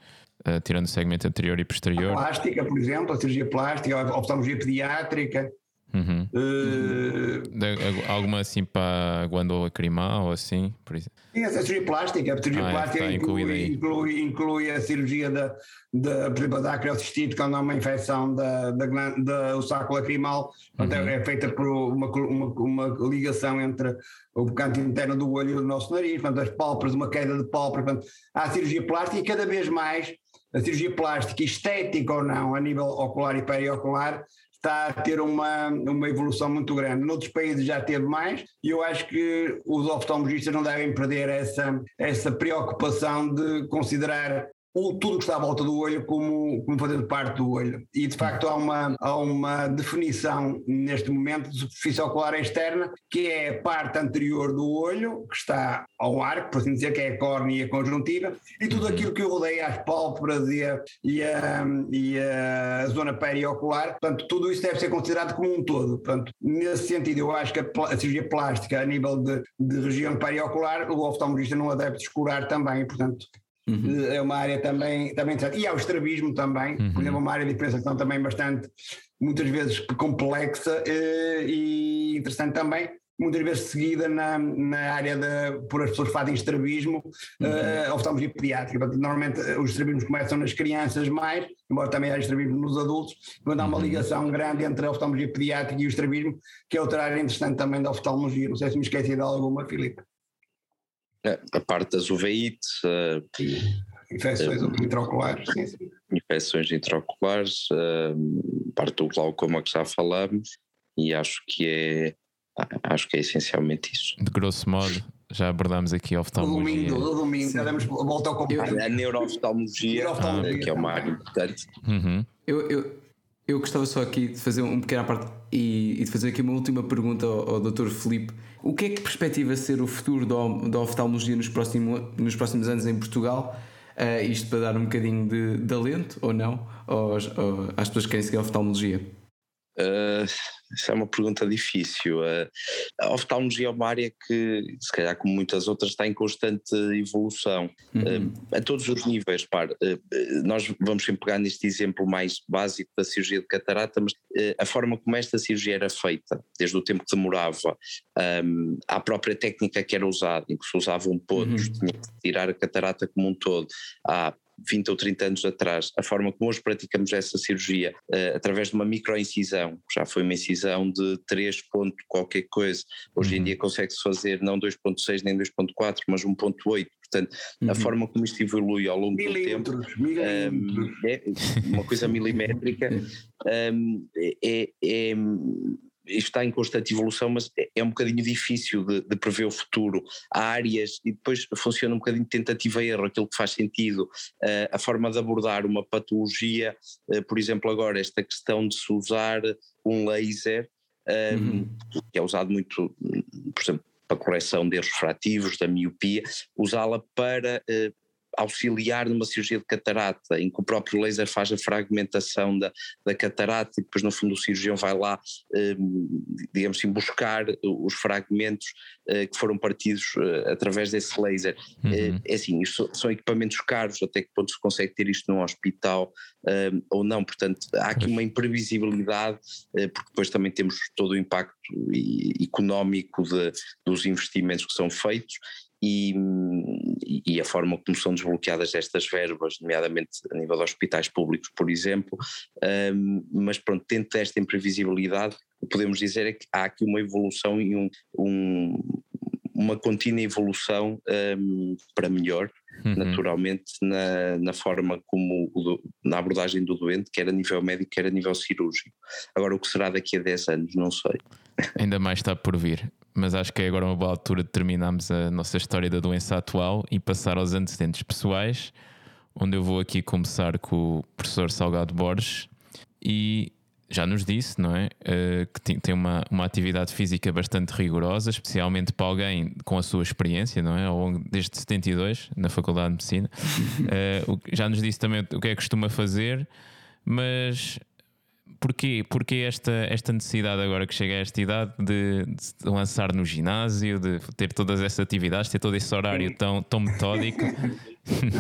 Uh, tirando o segmento anterior e posterior? A plástica, por exemplo, a cirurgia plástica, a oftalmologia pediátrica, Uhum. Uh, Alguma assim para a glândula lacrimal ou assim? Por exemplo? Sim, a cirurgia plástica. A cirurgia ah, é, plástica inclui, inclui, inclui, a cirurgia da, da, por exemplo, da acreocistite, quando há uma infecção da, da, da, do saco lacrimal. Uhum. É feita por uma, uma, uma, ligação entre o canto interno do olho e o nosso nariz, portanto, as pálpebras, uma queda de pálpebras. Portanto, há a cirurgia plástica e cada vez mais a cirurgia plástica, estética ou não, a nível ocular e periocular, está a ter uma, uma evolução muito grande. Noutros países já teve mais e eu acho que os oftalmologistas não devem perder essa, essa preocupação de considerar o, tudo que está à volta do olho como, como fazendo parte do olho. E de facto há uma, há uma definição neste momento de superfície ocular externa, que é a parte anterior do olho, que está ao arco, por assim dizer, que é a córnea e conjuntiva, e tudo aquilo que rodeia as pálpebras e a, e a, e a zona periocular. Portanto, tudo isso deve ser considerado como um todo. Portanto, nesse sentido, eu acho que a, a cirurgia plástica a nível de, de região periocular, o oftalmologista não a deve descurar também. Portanto, Uhum. É uma área também, também interessante. E há o estrabismo também, uhum. por exemplo, uma área de diferenciação também bastante, muitas vezes complexa eh, e interessante também, muitas vezes seguida na, na área de, por as pessoas que fazem estrabismo, uhum. uh, oftalmologia pediátrica. Normalmente eh, os estrabismos começam nas crianças mais, embora também haja estrabismo nos adultos, quando há uma uhum. ligação grande entre a oftalmologia pediátrica e o estrabismo, que é outra área interessante também da oftalmologia. Não sei se me esqueci de alguma, Filipe. É, a parte das uveites. Uh, infecções uh, intraoculares, sim, sim. Infecções intraoculares, uh, parte do glaucoma que já falamos, e acho que é acho que é essencialmente isso. De grosso modo, já abordámos aqui a oftalmologia. Domingo, domingo, já demos volta ao combate. A neurooftalmologia, ah, que é uma área importante. Uhum. Eu, eu, eu gostava só aqui de fazer um pequeno parte e, e, de fazer aqui uma última pergunta ao, ao Dr. Felipe. O que é que perspectiva ser o futuro da, oftalmologia nos, próximo, nos próximos anos em Portugal? Uh, isto para dar um bocadinho de, de alento ou não aos, às pessoas que querem seguir a oftalmologia? Uh, isso é uma pergunta difícil. Uh, a oftalmologia é uma área que, se calhar como muitas outras, está em constante evolução uhum. uh, a todos os níveis. Par, nós vamos sempre pegar neste exemplo mais básico da cirurgia de catarata, mas a forma como esta cirurgia era feita, desde o tempo que demorava, um, à própria técnica que era usada, em que se usavam pontos, uhum. tinha que tirar a catarata como um todo, à 20 ou 30 anos atrás. A forma como hoje praticamos essa cirurgia, uh, através de uma microincisão, já foi uma incisão de 3 ponto qualquer coisa, hoje uhum. em dia consegue-se fazer não 2.6 nem 2.4, mas 1.8, Portanto, uhum. a forma como isto evolui ao longo do tempo um, é uma coisa milimétrica um, é, é, está em constante evolução, mas é, é um bocadinho difícil de, de, prever o futuro. Há áreas, e depois funciona um bocadinho de tentativa e erro, aquilo que faz sentido, uh, a forma de abordar uma patologia, uh, por exemplo, agora esta questão de se usar um laser, um, uhum. que é usado muito, por exemplo, para correção de erros refrativos, da miopia, usá-la para uh, auxiliar numa cirurgia de catarata, em que o próprio laser faz a fragmentação da, da catarata e depois no fundo o cirurgião vai lá, eh, digamos assim, buscar os fragmentos eh, que foram partidos eh, através desse laser. Uhum. É assim, isto são equipamentos caros, até que ponto se consegue ter isto num hospital ou não, portanto há aqui uma imprevisibilidade, porque depois também temos todo o impacto económico de, dos investimentos que são feitos e, e, a forma como são desbloqueadas estas verbas, nomeadamente a nível de hospitais públicos, por exemplo, um, mas pronto, dentro desta imprevisibilidade, o que podemos dizer é que há aqui uma evolução e um, um, uma contínua evolução um, para melhor, uhum. naturalmente, na, na forma como, na abordagem do doente, quer a nível médico, quer a nível cirúrgico. Agora, o que será daqui a 10 anos, não sei. Ainda mais está por vir mas acho que é agora uma boa altura de terminarmos a nossa história da doença atual e passar aos antecedentes pessoais, onde eu vou aqui começar com o professor Salgado Borges e já nos disse, não é? Uh, que tem uma, uma atividade física bastante rigorosa, especialmente para alguém com a sua experiência, não é? Ao longo, desde 72, na Faculdade de Medicina. Uh, já nos disse também o que é que costuma fazer, mas porquê, porquê esta, esta necessidade agora que chega a esta idade de, de lançar no ginásio, de ter todas essas atividades, ter todo esse horário tão, tão metódico?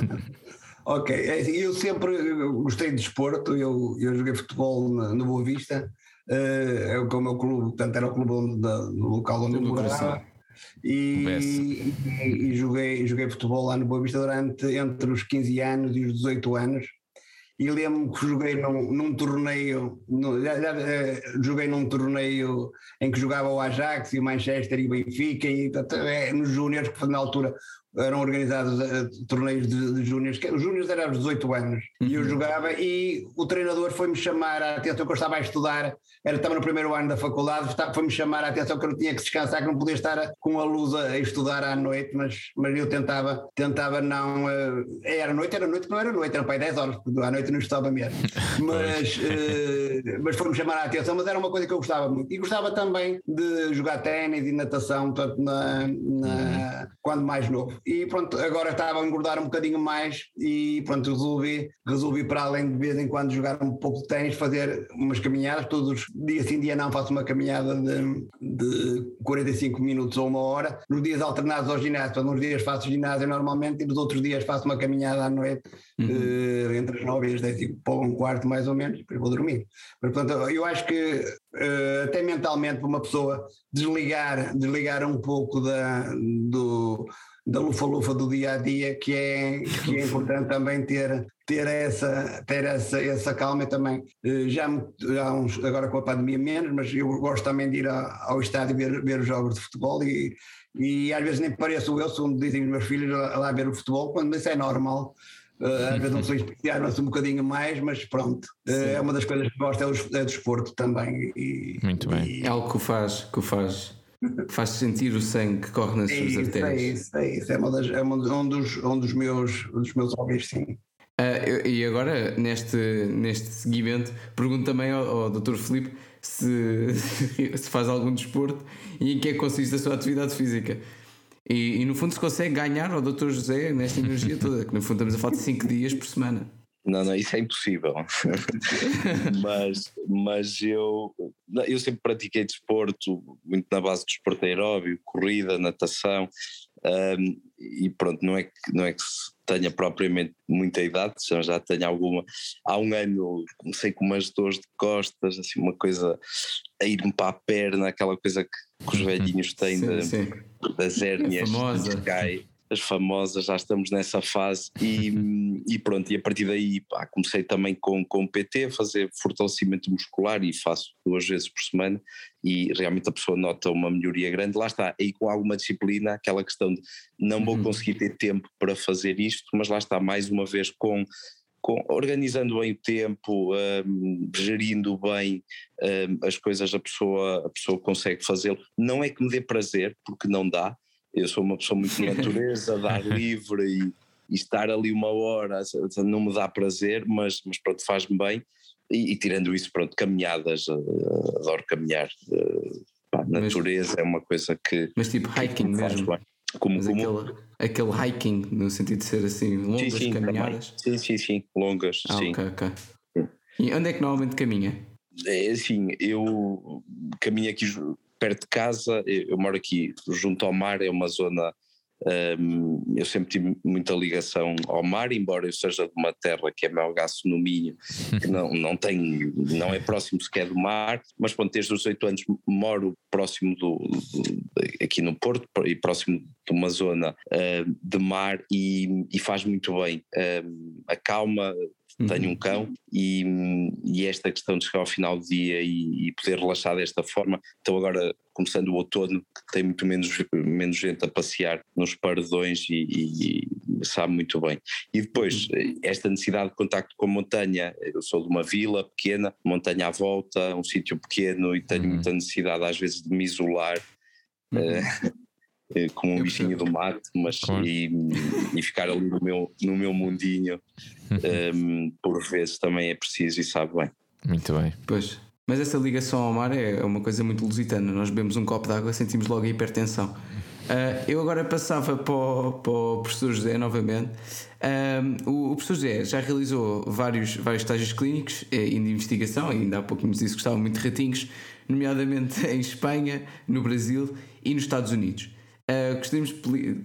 ok, é assim, eu sempre gostei de desporto, eu, eu joguei futebol no Boa Vista, uh, com o meu clube, portanto era o clube no local onde eu morava. E, e, e, joguei, joguei futebol lá no Boa Vista durante entre os 15 anos e os 18 anos e lembro-me que joguei num, num torneio, já, já, eh, joguei num torneio em que jogava o Ajax e o Manchester e o Benfica, e é, nos Júniores, que na altura eram organizados uh, torneios de, de júniores, os júniores eram aos 18 anos, uhum. e eu uhum. jogava e o treinador foi-me chamar a atenção que eu estava a estudar, era, estava no primeiro ano da faculdade, foi-me chamar a atenção que eu tinha que descansar, que não podia estar com a luz a, a estudar à noite, mas, mas eu tentava, tentava não, uh, era noite, era noite, não era noite, era para aí 10 horas, porque à noite não estava mesmo, mas, uh, mas foi-me chamar a atenção, mas era uma coisa que eu gostava muito, e gostava também de jogar ténis e natação, portanto, na, na, uhum. quando mais novo e pronto, agora estava a engordar um bocadinho mais e pronto, resolvi, resolvi para além de vez em quando jogar um pouco de tênis, fazer umas caminhadas, todos os dias sim, dia não, faço uma caminhada de, de 45 minutos ou uma hora, nos dias alternados ao ginásio, nos dias faço ginásio normalmente e nos outros dias faço uma caminhada à noite, uhum. uh, entre as 9 e as 10 e um quarto mais ou menos, depois vou dormir. Mas portanto, eu acho que uh, até mentalmente para uma pessoa desligar, desligar um pouco da, do da lufa-lufa do dia a dia, que é, que é importante também ter, ter, essa, ter essa, essa calma e também. Eh, já, já uns, agora com a pandemia menos, mas eu gosto também de ir ao estádio ver, ver os jogos de futebol e, e às vezes nem pareço eu, como dizem os meus filhos, lá, lá ver o futebol, quando isso é normal. Uh, às vezes não sou especial-se um bocadinho mais, mas pronto, uh, é uma das coisas que gosto, é o, é o desporto também. E, Muito bem. E... É algo que o faz, que o faz faz sentir o sangue que corre nas suas artérias. É isso, é isso. É, uma das, é um, dos, um dos meus, um dos meus hobbies, sim. Uh, e agora, neste, neste seguimento, pergunto também ao, ao Dr. Filipe se, se faz algum desporto e em que é que consiste a sua atividade física. E, e, no fundo se consegue ganhar ao Dr. José nesta energia toda, que no fundo estamos a falar de 5 dias por semana. Não, não, isso é impossível. mas, mas eu, eu sempre pratiquei desporto, muito na base de desporto aeróbio, corrida, natação, um, e pronto, não é, que, não é que tenha propriamente muita idade, já, já tenho alguma. Há um ano comecei com umas dores de costas, assim, uma coisa a ir-me para a perna, aquela coisa que, que os velhinhos têm sim, de, sim. das hérnias, famosa. cai as famosas, já estamos nessa fase e, e pronto, e a partir daí pá, comecei também com, com o PT a fazer fortalecimento muscular e faço duas vezes por semana e realmente a pessoa nota uma melhoria grande. Lá está, aí com alguma disciplina, aquela questão de não vou uhum. conseguir ter tempo para fazer isto, mas lá está, mais uma vez com com, organizando bem o tempo, um, gerindo bem um, as coisas, a pessoa, a pessoa consegue fazê-lo. Não é que me dê prazer, porque não dá. Eu sou uma pessoa muito de natureza, dar livre e, e, estar ali uma hora não me dá prazer, mas, mas pronto, faz-me bem. E, e, tirando isso, pronto, caminhadas, uh, adoro caminhar. Uh, pá, natureza mas, é uma coisa que. Mas tipo hiking mesmo. Bem. Como, como... Aquele, aquele, hiking, no sentido de ser assim, longas sim, sim, caminhadas? Também. Sim, sim, sim, longas, ah, sim. Ok, ok. E onde é que normalmente caminha? É assim, eu caminho aqui perto de casa, eu moro aqui junto ao mar, é uma zona um, eu sempre tive muita ligação ao mar, embora eu seja de uma terra que é Melgaço no Minho, que não, não tem, não é próximo sequer do mar, mas pronto, desde os oito anos moro próximo do, do, aqui no Porto e próximo de uma zona uh, de mar e, e, faz muito bem, uh, acalma, tenho um uhum. cão e, e, esta questão de chegar ao final do dia e, e, poder relaxar desta forma, então agora começando o outono que tem muito menos, menos gente a passear nos paredões e, e sabe muito bem. E depois uhum. esta necessidade de contacto com a montanha, eu sou de uma vila pequena, montanha à volta, um sítio pequeno e tenho uhum. muita necessidade às vezes de me isolar. Uhum. Eh, como um bichinho do mato, mas claro. e, e, ficar ali no meu, no meu mundinho, um, ehm, por vezes também é preciso e sabe bem. Muito bem. Pois, mas essa ligação ao mar é uma coisa muito lusitana. Nós bebemos um copo de água, sentimos logo a hipertensão. Uh, eu agora passava para o, para o professor José novamente. Uh, o, o, professor José já realizou vários, vários estágios clínicos e de investigação, e ainda há pouco nos disse que estavam muito ratinhos, nomeadamente em Espanha, no Brasil e nos Estados Unidos. Uh, gostaríamos,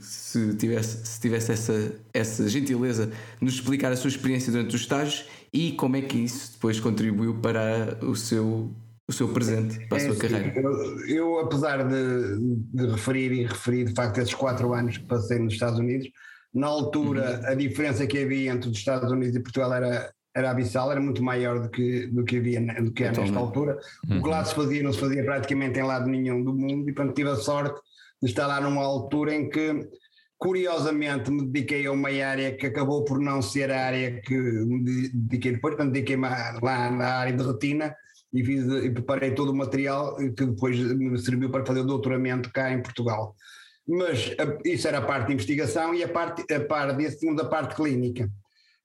se tivesse, se tivesse essa, essa gentileza, de nos explicar a sua experiência durante os estágios e como é que isso depois contribuiu para o seu, o seu presente, para a é, sua carreira. Eu, eu, apesar de, de, referir e referir de facto esses quatro anos que passei nos Estados Unidos, na altura uhum. a diferença que havia entre os Estados Unidos e Portugal era, era abissal, era muito maior do que, do que havia do que é nesta altura. Uhum. O que lá se fazia não se fazia praticamente em lado nenhum do mundo e portanto tive a sorte está lá numa altura em que, curiosamente, me dediquei a uma área que acabou por não ser a área que me dediquei depois, portanto, dediquei-me lá na área de retina e, fiz, e preparei todo o material que depois me serviu para fazer o doutoramento cá em Portugal. Mas isso era a parte de investigação e a parte, a parte disso tínhamos a parte clínica.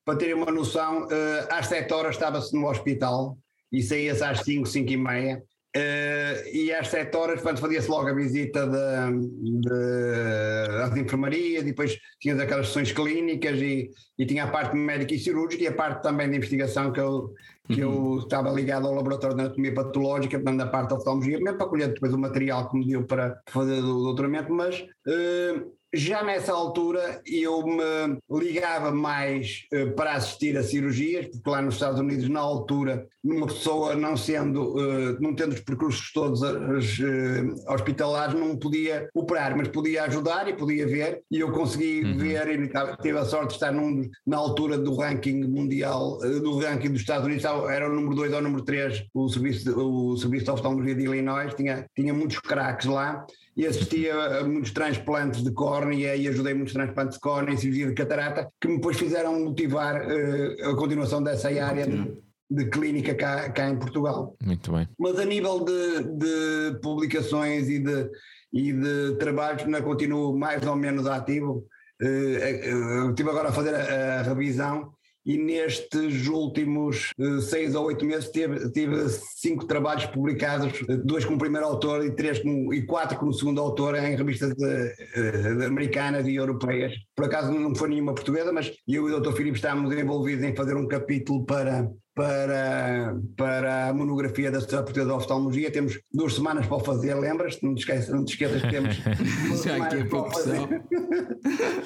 Para terem uma noção, eh, às 7 horas estava-se no hospital e saía-se às 5, 5 e meia Uh, e às 7 horas, portanto, fazia-se logo a visita de, de, às enfermarias, e depois tinha aquelas sessões clínicas e, e, tinha a parte médica e cirúrgica e a parte também de investigação que eu, que uhum. eu estava ligado ao laboratório de anatomia patológica, portanto, da parte da oftalmologia, mesmo para colher depois o material que me deu para fazer o doutoramento, mas uh, já nessa altura eu me ligava mais uh, para assistir a cirurgias, porque lá nos Estados Unidos, na altura, uma pessoa não sendo, uh, não tendo os percursos todos as, uh, hospitalares, não podia operar, mas podia ajudar e podia ver, e eu consegui uhum. ver e tive a sorte de estar num, na altura do ranking mundial, do ranking dos Estados Unidos, era o número 2 ou o número 3, o serviço, o serviço de oftalmologia de Illinois, tinha, tinha muitos craques lá, e assistia a muitos transplantes de córnea e ajudei muitos transplantes de córnea e cirurgia de catarata que me depois fizeram motivar uh, a continuação dessa área de, de, clínica cá, cá em Portugal. Muito bem. Mas a nível de, de publicações e de, e de trabalhos, ainda continuo mais ou menos ativo. Uh, estive agora a fazer a, a revisão e nestes últimos uh, seis ou oito meses tive, cinco trabalhos publicados, uh, dois como primeiro autor e, três como, e quatro como segundo autor em revistas de, uh, de americanas e europeias. Por acaso não foi nenhuma portuguesa, mas eu e o Dr. Filipe estávamos envolvidos em fazer um capítulo para para, para a monografia da Sociedade Portuguesa de Oftalmologia. Temos duas semanas para o fazer, lembras-te? Não, te esqueças, não te esqueças que temos. já aqui a pouco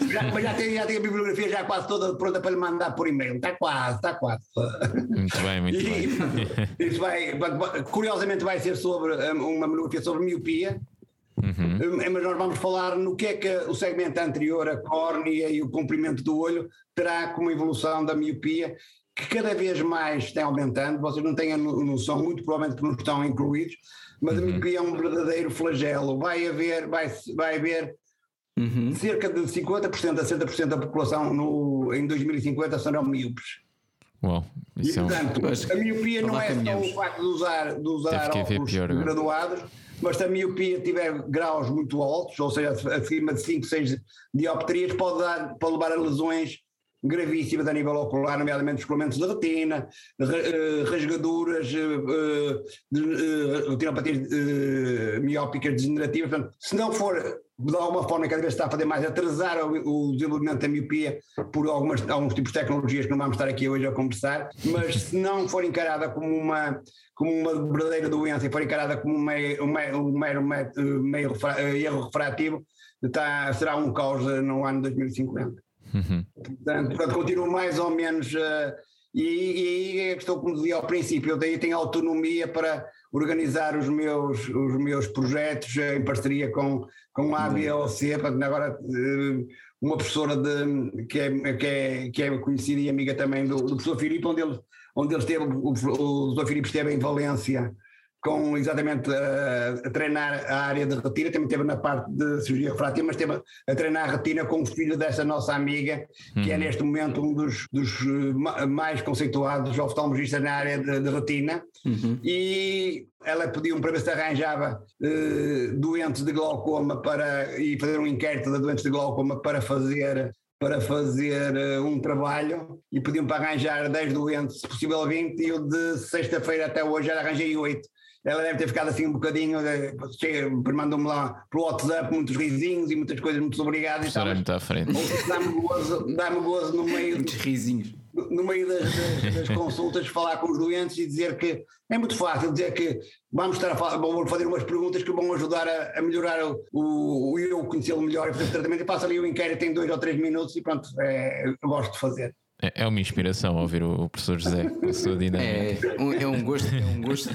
já, já, tem, já a bibliografia já quase toda pronta para lhe mandar por e-mail. Está quase, está quase. Muito bem, muito e, bem. Isso vai, curiosamente vai ser sobre uma monografia sobre miopia Uhum. Eh, mas nós vamos falar no que é que o segmento anterior, a córnea e o comprimento do olho, terá como evolução da miopia, que cada vez mais tem aumentando. Vocês não têm a noção, muito provavelmente que não estão incluídos, mas uhum. a miopia é um verdadeiro flagelo. Vai haver, vai, vai haver uhum. cerca de 50% a 60% da população no, em 2050 serão míopes. Uau, e, portanto, é um... a miopia não é só o facto de usar, de usar óculos pior, graduados, mas se a miopia tiver graus muito altos, ou seja, acima de 5, 6 dioptrias, pode, dar, pode levar a lesões gravíssimas a nível ocular, nomeadamente descolamentos de retina, eh, rasgaduras, eh, eh, retinopatias miópicas degenerativas. Portanto, se não for de alguma forma cada vez está a fazer mais atrasar o, o desenvolvimento da miopia por algumas, alguns tipos de tecnologias que não vamos estar aqui hoje a conversar, mas se não for encarada como uma, como uma verdadeira doença e for encarada como um mero, um mero, um meio erro refrativo, está, será um caos no ano 2050. Uhum. Portanto, portanto, continuo mais ou menos. Uh, e, aí é a questão, como dizia ao princípio, eu daí tenho autonomia para organizar os meus, os meus projetos eh, em parceria com, com a ABOC, agora uh, uma professora de, que, é, que, é, que é conhecida e amiga também do, do professor Filipe, onde ele, onde ele esteve, o, o professor Filipe esteve em Valência com exatamente a, a, treinar a área de retina, também teve na parte de cirurgia refrativa, mas teve a treinar a retina com o filho dessa nossa amiga, que é uhum. neste momento um dos, dos eh, mais conceituados oftalmologistas na área de, de retina, uhum. e ela pediu-me para ver se arranjava uh, doentes de glaucoma para, e fazer um inquérito de doentes de glaucoma para fazer para fazer uh, um trabalho e pediam-me para arranjar 10 doentes, se possível 20, e eu de sexta-feira até hoje já arranjei 8 ela deve ter ficado assim um bocadinho, eh, mandou-me lá pelo WhatsApp muitos risinhos e muitas coisas, muito obrigado. Estou muito à frente. Dá-me gozo, dá gozo no meio. Muitos risinhos. No meio das, das, das consultas, falar com os doentes e dizer que é muito fácil dizer que vamos estar a falar, vou fazer umas perguntas que vão ajudar a, a melhorar o, o, o eu conhecê-lo melhor e fazer o tratamento. E passa ali o inquérito em dois ou três minutos e pronto, é, eu gosto de fazer. É, é uma inspiração ouvir o, professor José, a sua dinâmica. É, é um gosto, é um gosto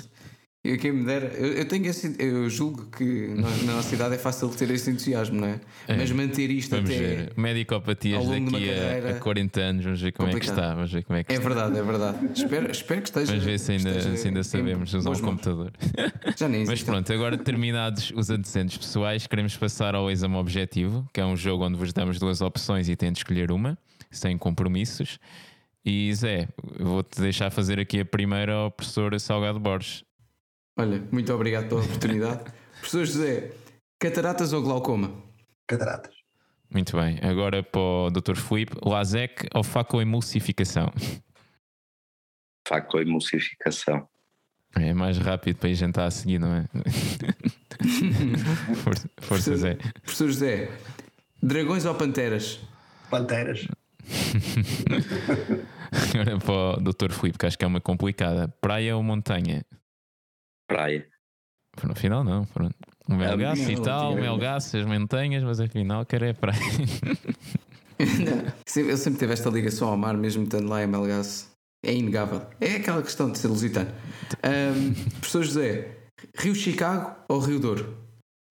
eu, quem me dera, eu, eu tenho esse, eu julgo que nós, na nossa cidade é fácil ter esse entusiasmo, não é? é. Mas manter isto até. Ver. Medicopatias daqui a, a 40 anos, vamos ver como complicado. é que está. Vamos ver como é, que é está. verdade, é verdade. espero, espero que esteja. Vamos ver se ainda, se ainda sabemos usar um computador. Já nem Mas pronto, agora terminados os antecedentes pessoais, queremos passar ao exame objetivo, que é um jogo onde vos damos duas opções e tem de escolher uma, sem compromissos. E Zé, vou-te deixar fazer aqui a primeira ao professor Salgado Borges. Olha, muito obrigado pela oportunidade. Professor José, cataratas ou glaucoma? Cataratas. Muito bem. Agora para o Dr. Filipe, LASEC ou facoemulsificação? Facoemulsificação. É mais rápido para ir jantar a seguir, não é? força, força Zé. Professor José, dragões ou panteras? Panteras. Agora para o Dr. Filipe, que acho que é uma complicada. Praia ou montanha? Praia. No final não, pronto. O Melgaço e tal, o Melgaço, as montanhas, mas afinal quero é praia. eu sempre tive esta ligação ao mar, mesmo estando lá em Melgaço. É inegável. É aquela questão de ser lusitano. Um, professor José, Rio Chicago ou Rio Douro?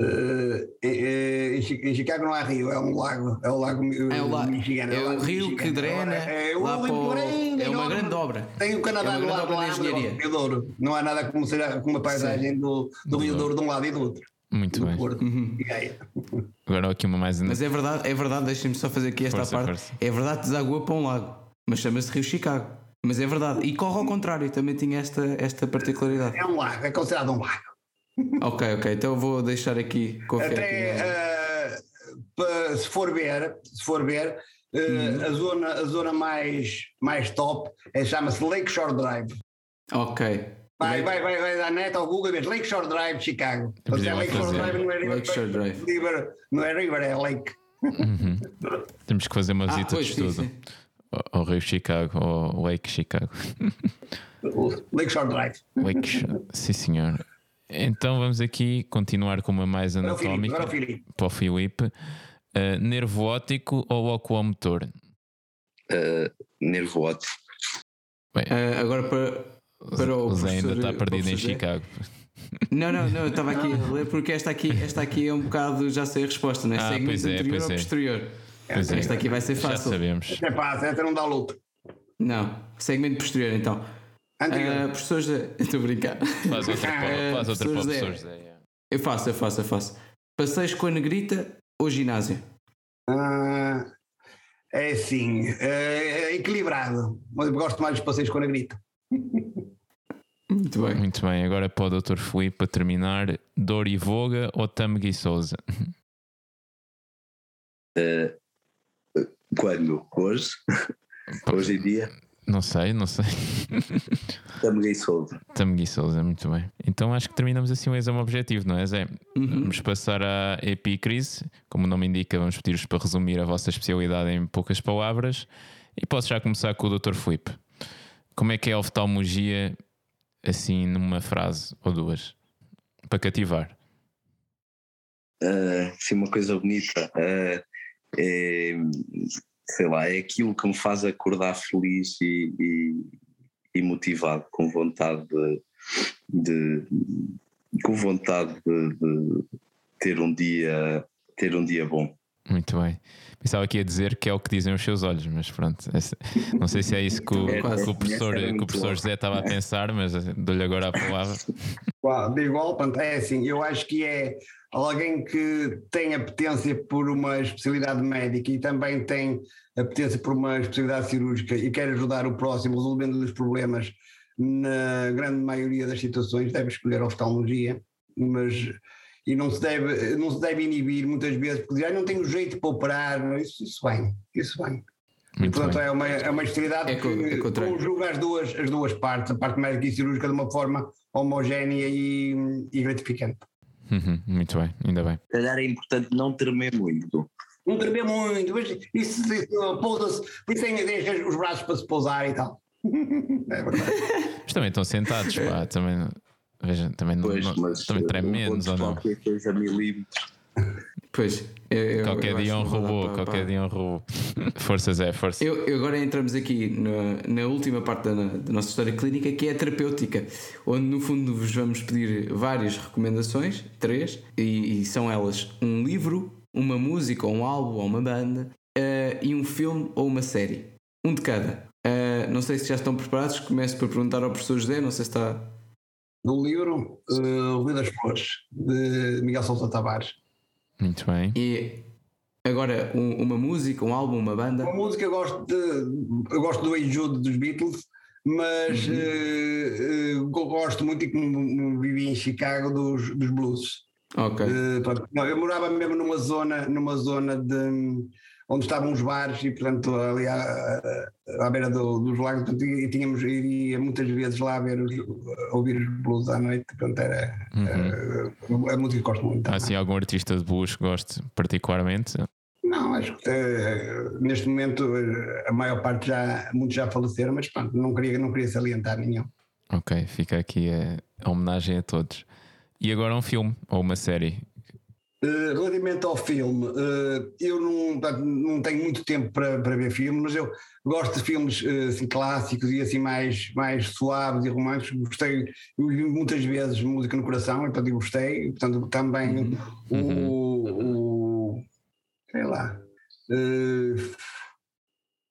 Uh, em, em, Chicago não há rio, é um lago. É o lago, é o Michigan. É, é o rio que drena. É, é, lá para é uma grande obra. Tem o Canadá é do lado lá, Rio Douro. Não há nada como ser com uma paisagem do, do Rio Douro de um lado e do outro. Muito do bem. Porto. Uhum. Agora aqui uma mais. Mas é verdade, é verdade, deixem-me só fazer aqui esta força, parte. Força. É verdade, desagua para um lago, mas chama-se Rio Chicago. Mas é verdade. E corre ao contrário, também tinha esta, esta particularidade. É um lago, é considerado um lago. Ok, ok. Então vou deixar aqui confiar. Até, uh, se for ver, se for ver, uh, uhum. a, zona, a zona mais, mais top é, chama-se Lakeshore Drive. Ok. Vai, vai, vai, vai dar net ao Google e vês Lakeshore Drive Chicago. é Lakeshore Drive não é River, Lakeshore Drive. River, não é River, é Lake. Uhum. Temos que fazer uma ah, visita ah, de estudo ao, ao Rio Chicago, ao Lake Chicago. Lakeshore Drive. Lakeshore, sim senhor. Então vamos aqui continuar com uma mais anatómica. Para o Filipe. Para o Filipe. Uh, nervo óptico ou oculomotor? Uh, nervo óptico. Bem, uh, agora para, para o, o Zé ainda está perdido em Chicago. Não, não, não, eu estava aqui a ler porque esta aqui, esta aqui é um bocado, já sei a resposta, não é? Ah, Segmento pois é, anterior pois ou é. posterior? Pois é. Esta aqui vai ser Já fácil. sabemos. É fácil, esta não dá luta. Não, segmento posterior então. Ah, professor José, estou a brincar. Faz outra para, Eh, faz outra professor professor José. José. yeah. Eu faço, eu faço, eu faço. Passeios com a negrita ou ginásio? Ah, é assim, é, é equilibrado. Mas eu gosto mais dos passeios com a negrita. Muito bem. Muito bem, agora para o Dr. Filipe, para terminar, Dori Voga ou Tamegui Souza? Quando? Hoje? Hoje em dia? Não sei, não sei. Estamos em soldo. Tamegui Souza, muito bem. Então acho que terminamos assim o exame objetivo, não é, Zé? Uhum. Vamos passar à epicrise. Como o nome indica, vamos pedir-vos para resumir a vossa especialidade em poucas palavras. E posso já começar com o Dr. Filipe. Como é que é a oftalmologia, assim, numa frase ou duas? Para cativar. Ah, sim, uma coisa bonita. Ah, é, sei lá, é aquilo que me faz acordar feliz e, e, e motivado, com vontade de, de- com vontade de, de ter um dia ter um dia bom. Muito bem. Pensava que ia dizer que é o que dizem os seus olhos, mas pronto. não sei se é isso que o, É, que o professor, que o professor. José estava a pensar, mas dou-lhe agora a palavra. Uau, De igual, pronto, é assim, eu acho que é alguém que tem apetência por uma especialidade médica e também tem apetência por uma especialidade cirúrgica e quer ajudar o próximo resolvendo os problemas na grande maioria das situações, deve escolher a oftalmologia, mas e não se deve, não se deve inibir muitas vezes, porque diz, "Ah, não tenho jeito para operar, isso, isso vem, isso vem. Muito portanto, bem. é uma, é uma especialidade É é que contrário. conjuga as duas, as duas partes, a parte médica e cirúrgica, de uma forma homogénea e, e gratificante. Uhum, muito bem, ainda bem. Se calhar é importante não tremer muito. Não tremer muito, mas isso, isso pousa-se, por isso tem, deixa os braços para se pousar e tal. é verdade. Mas também estão sentados, pá, também, não- veja, também, não, Pois, não- mas também treme um menos ou não? qualquer coisa a milímetros. Pois. eu- eu- Qualquer eu dia é um acho que não robô, para- qualquer para- dia é um robô. Força Zé, força. Eu, eu agora entramos aqui na, na última parte da, da nossa história clínica, que é a terapêutica, onde no fundo vos vamos pedir várias recomendações, três, e, e são elas um livro, uma música, ou um álbum, ou uma banda, eh, e um filme ou uma série. Um de cada. Eh, não sei se já estão preparados, começo por perguntar ao professor José, não sei se está. Do livro uh, O Rio das Flores, de Miguel Sousa Tavares. Muito bem. E agora um- uma música, um álbum, uma banda. Uma música eu gosto, de, eu gosto do Hey Jude dos Beatles, mas Uhum. eh, eh, gosto muito e como vivi em Chicago dos, dos blues. Ok. Pronto, não, eu morava mesmo numa zona, numa zona de onde estavam os bares e portanto ali à, à beira do- dos lagos portanto, e tínhamos iria muitas vezes lá ver os, ouvir os blues à noite portanto era Uhum. eh, a música que gosto muito Há assim algum artista de blues que goste particularmente? não acho que eh, neste momento eh, a maior parte já muitos já faleceram mas pronto, não queria não queria salientar nenhum Ok, fica aqui a, a homenagem a todos. E agora um filme ou uma série? Uh, relativamente ao filme, uh, eu não, portanto, não tenho muito tempo para, para ver filmes, mas eu gosto de filmes uh, assim, clássicos e assim mais, mais suaves e românticos. Gostei, eu vi muitas vezes música no coração, e, portanto eu gostei. Portanto, também o, o. sei lá. uh,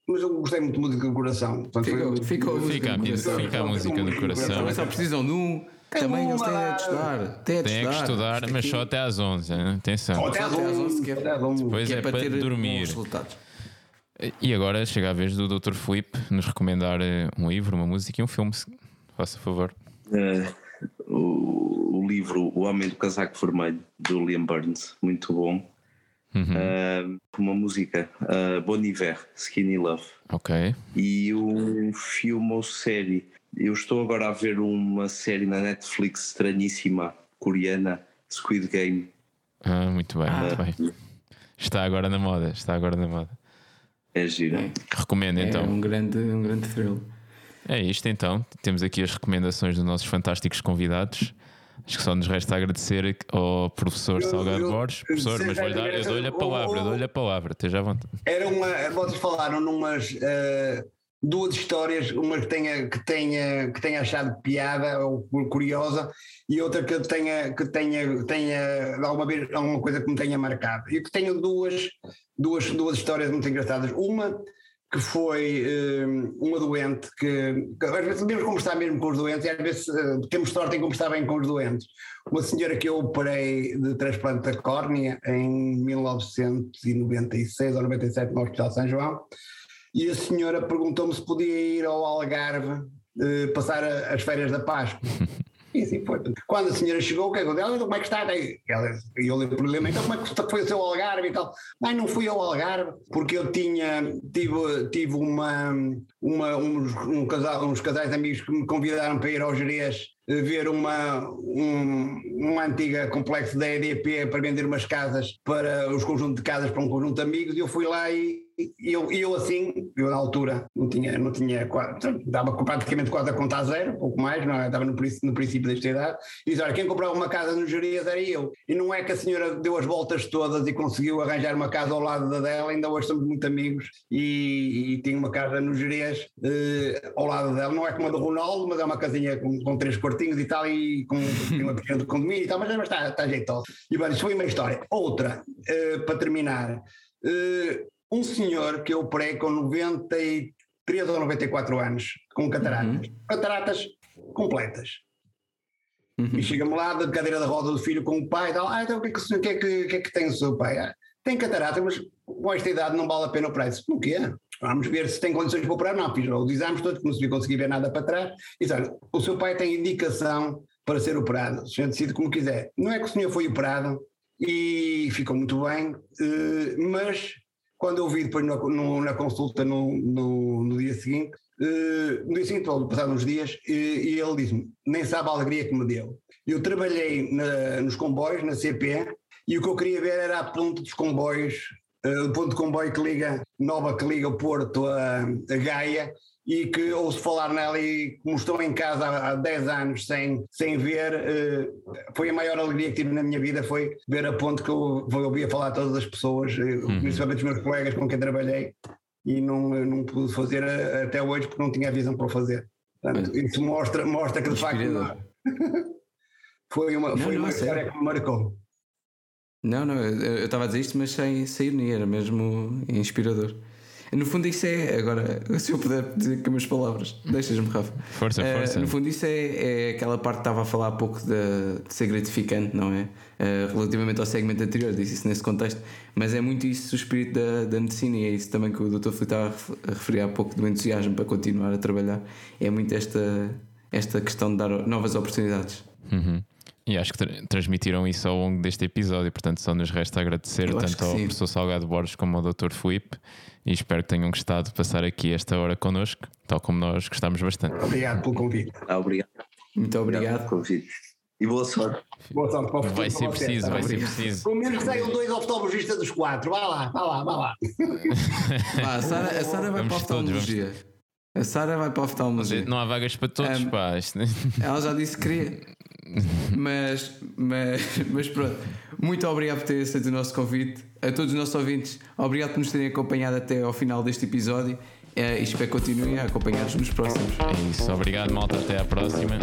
mas eu gostei muito de música no coração. Portanto, Fica- foi- fica a música Fica a, no coração. fica a música no coração. Também só precisam de um. Também eles têm a de estudar. Têm a de Tem que estudar, mas aqui- só até às 11. hein? Atenção. Só até às Só até às 11, 11 que é- até às 11. Pois que é, é para para ter dormir. E agora chega a vez do Dr. Filipe nos recomendar eh, um livro, uma música e um filme. se- Faça favor. Eh, o, o livro O Homem do Casaco Vermelho, do Liam Burns, muito bom. Uhum. Eh, uma música, uh, Bon Iver, Skinny Love. Ok. E um filme ou série. Eu estou agora a ver uma série na Netflix estranhíssima, coreana, Squid Game. Ah, muito bem, muito bem. Está agora na moda, está agora na moda. É gira. Recomendo É então. um grande, um grande thrill. É isto então. Temos aqui as recomendações dos nossos fantásticos convidados. Acho que só nos resta agradecer ao professor Salgado eu- Borges. Professor, mas vou-lhe dar, eu dou-lhe a palavra, eu dou-lhe a palavra, esteja à vontade. Era uma. Vocês falaram numas. eh, duas histórias, uma que tenha, que tenha, que tenha achado piada ou curiosa e outra que tenha, que tenha, tenha alguma, vez, alguma coisa que me tenha marcado. E que tenho duas, duas, duas histórias muito engraçadas. Uma que foi um, uma doente que, que, às vezes devemos conversar mesmo com os doentes e às vezes uh, temos sorte em conversar bem com os doentes. Uma senhora que eu operei de transplante da córnea em 1996 ou 97 no Hospital São João e a senhora perguntou-me se podia ir ao Algarve uh, passar a, as férias da Páscoa. E assim foi. Quando a senhora chegou, o que aconteceu? Ela, como é que está? E eu lhe problema, então como é que foi o seu Algarve e tal? Mas não fui ao Algarve, porque eu tinha, tive, tive uma, uma, uns, um casal, uns casais de amigos que me convidaram para ir ao Jerez eh, ver uma, um, uma antiga complexo da EDP para vender umas casas para os conjuntos de casas para um conjunto de amigos e eu fui lá e e eu, eu assim, eu na altura não tinha, não tinha dava praticamente quase a conta a zero, pouco mais, não é? estava no, no princípio desta idade, e disse, olha, quem comprava uma casa no Jerias era eu. E não é que a senhora deu as voltas todas e conseguiu arranjar uma casa ao lado da dela, ainda hoje somos muito amigos, e, e tinha uma casa no Jerias eh, ao lado dela, não é como a do Ronaldo, mas é uma casinha com, com três quartinhos e tal, e com uma pequena de condomínio e tal, mas, mas está, está jeitoso. E bem, isso foi uma história. Outra, eh, para terminar, eh, um senhor que eu operei com 93 ou 94 anos, com cataratas. Uhum. Cataratas completas. Uhum. E chega-me lá da cadeira da roda do filho com o pai e tal. Ah, então o que é que, que, é que, que, é que tem o seu pai? Ah, tem catarata, mas com esta idade não vale a pena operar. Disse, o quê? Vamos ver se tem condições para operar. Não, fiz os exames todos, não consegui ver nada para trás. E disse, olha, o seu pai tem indicação para ser operado. O senhor decide como quiser. Não é que o senhor foi operado e ficou muito bem, eh, mas quando eu vi depois no, no, na consulta no, no, no, dia seguinte, uh, no dia seguinte, passados uns dias, e, e ele disse-me: nem sabe a alegria que me deu. Eu trabalhei na, nos comboios, na CP, e o que eu queria ver era a ponte dos comboios, uh, o ponto de comboio que liga, nova que liga o Porto a, a Gaia, e que ouço falar nela e como estou em casa há 10 anos sem, sem ver, uh, foi a maior alegria que tive na minha vida, foi ver a ponte que eu, eu ouvia falar a todas as pessoas, eh, uhum. principalmente os meus colegas com quem trabalhei, e não, não pude fazer a, até hoje porque não tinha a visão para fazer. Portanto, isso mostra, mostra que de facto foi uma, não, foi não, uma história que me marcou. Não, não, eu estava a dizer isto, mas sem, sem ironia, era mesmo inspirador. No fundo, isso é. Agora, se eu puder dizer com as minhas palavras, deixas-me, Rafa. Força, uh, força. No fundo, isso é, é aquela parte que estava a falar há pouco de, de ser gratificante, não é? Uh, relativamente ao segmento anterior, disse isso nesse contexto, mas é muito isso o espírito da, da medicina e é isso também que o Dr. Filipe estava a referir há pouco do entusiasmo para continuar a trabalhar. É muito esta, esta questão de dar novas oportunidades. Uhum. E acho que tra transmitiram isso ao longo deste episódio, portanto só nos resta agradecer Eu tanto ao sim. professor Salgado Borges como ao Dr. Filipe e espero que tenham gostado de passar aqui esta hora connosco, tal como nós gostamos bastante. Obrigado pelo convite. Ah, obrigado. Muito obrigado. pelo convite. E boa sorte. Boa sorte para o futuro. Vai ser preciso, vai ser preciso. Pelo menos que saiam dois oftalmologistas dos quatro. Vá lá, vá lá, vá lá. Vá, a Sara, a Sara vai para a oftalmologia. Todos, a Sara vai para a oftalmologia. Não há vagas para todos, um, pá. Ela já disse que queria. Mas, mas, mas pronto. Muito obrigado por ter aceito o nosso convite. A todos os nossos ouvintes, obrigado por nos terem acompanhado até ao final deste episódio. É, e espero que continuem a acompanhar-nos nos próximos. É isso. Obrigado, malta. Até à próxima.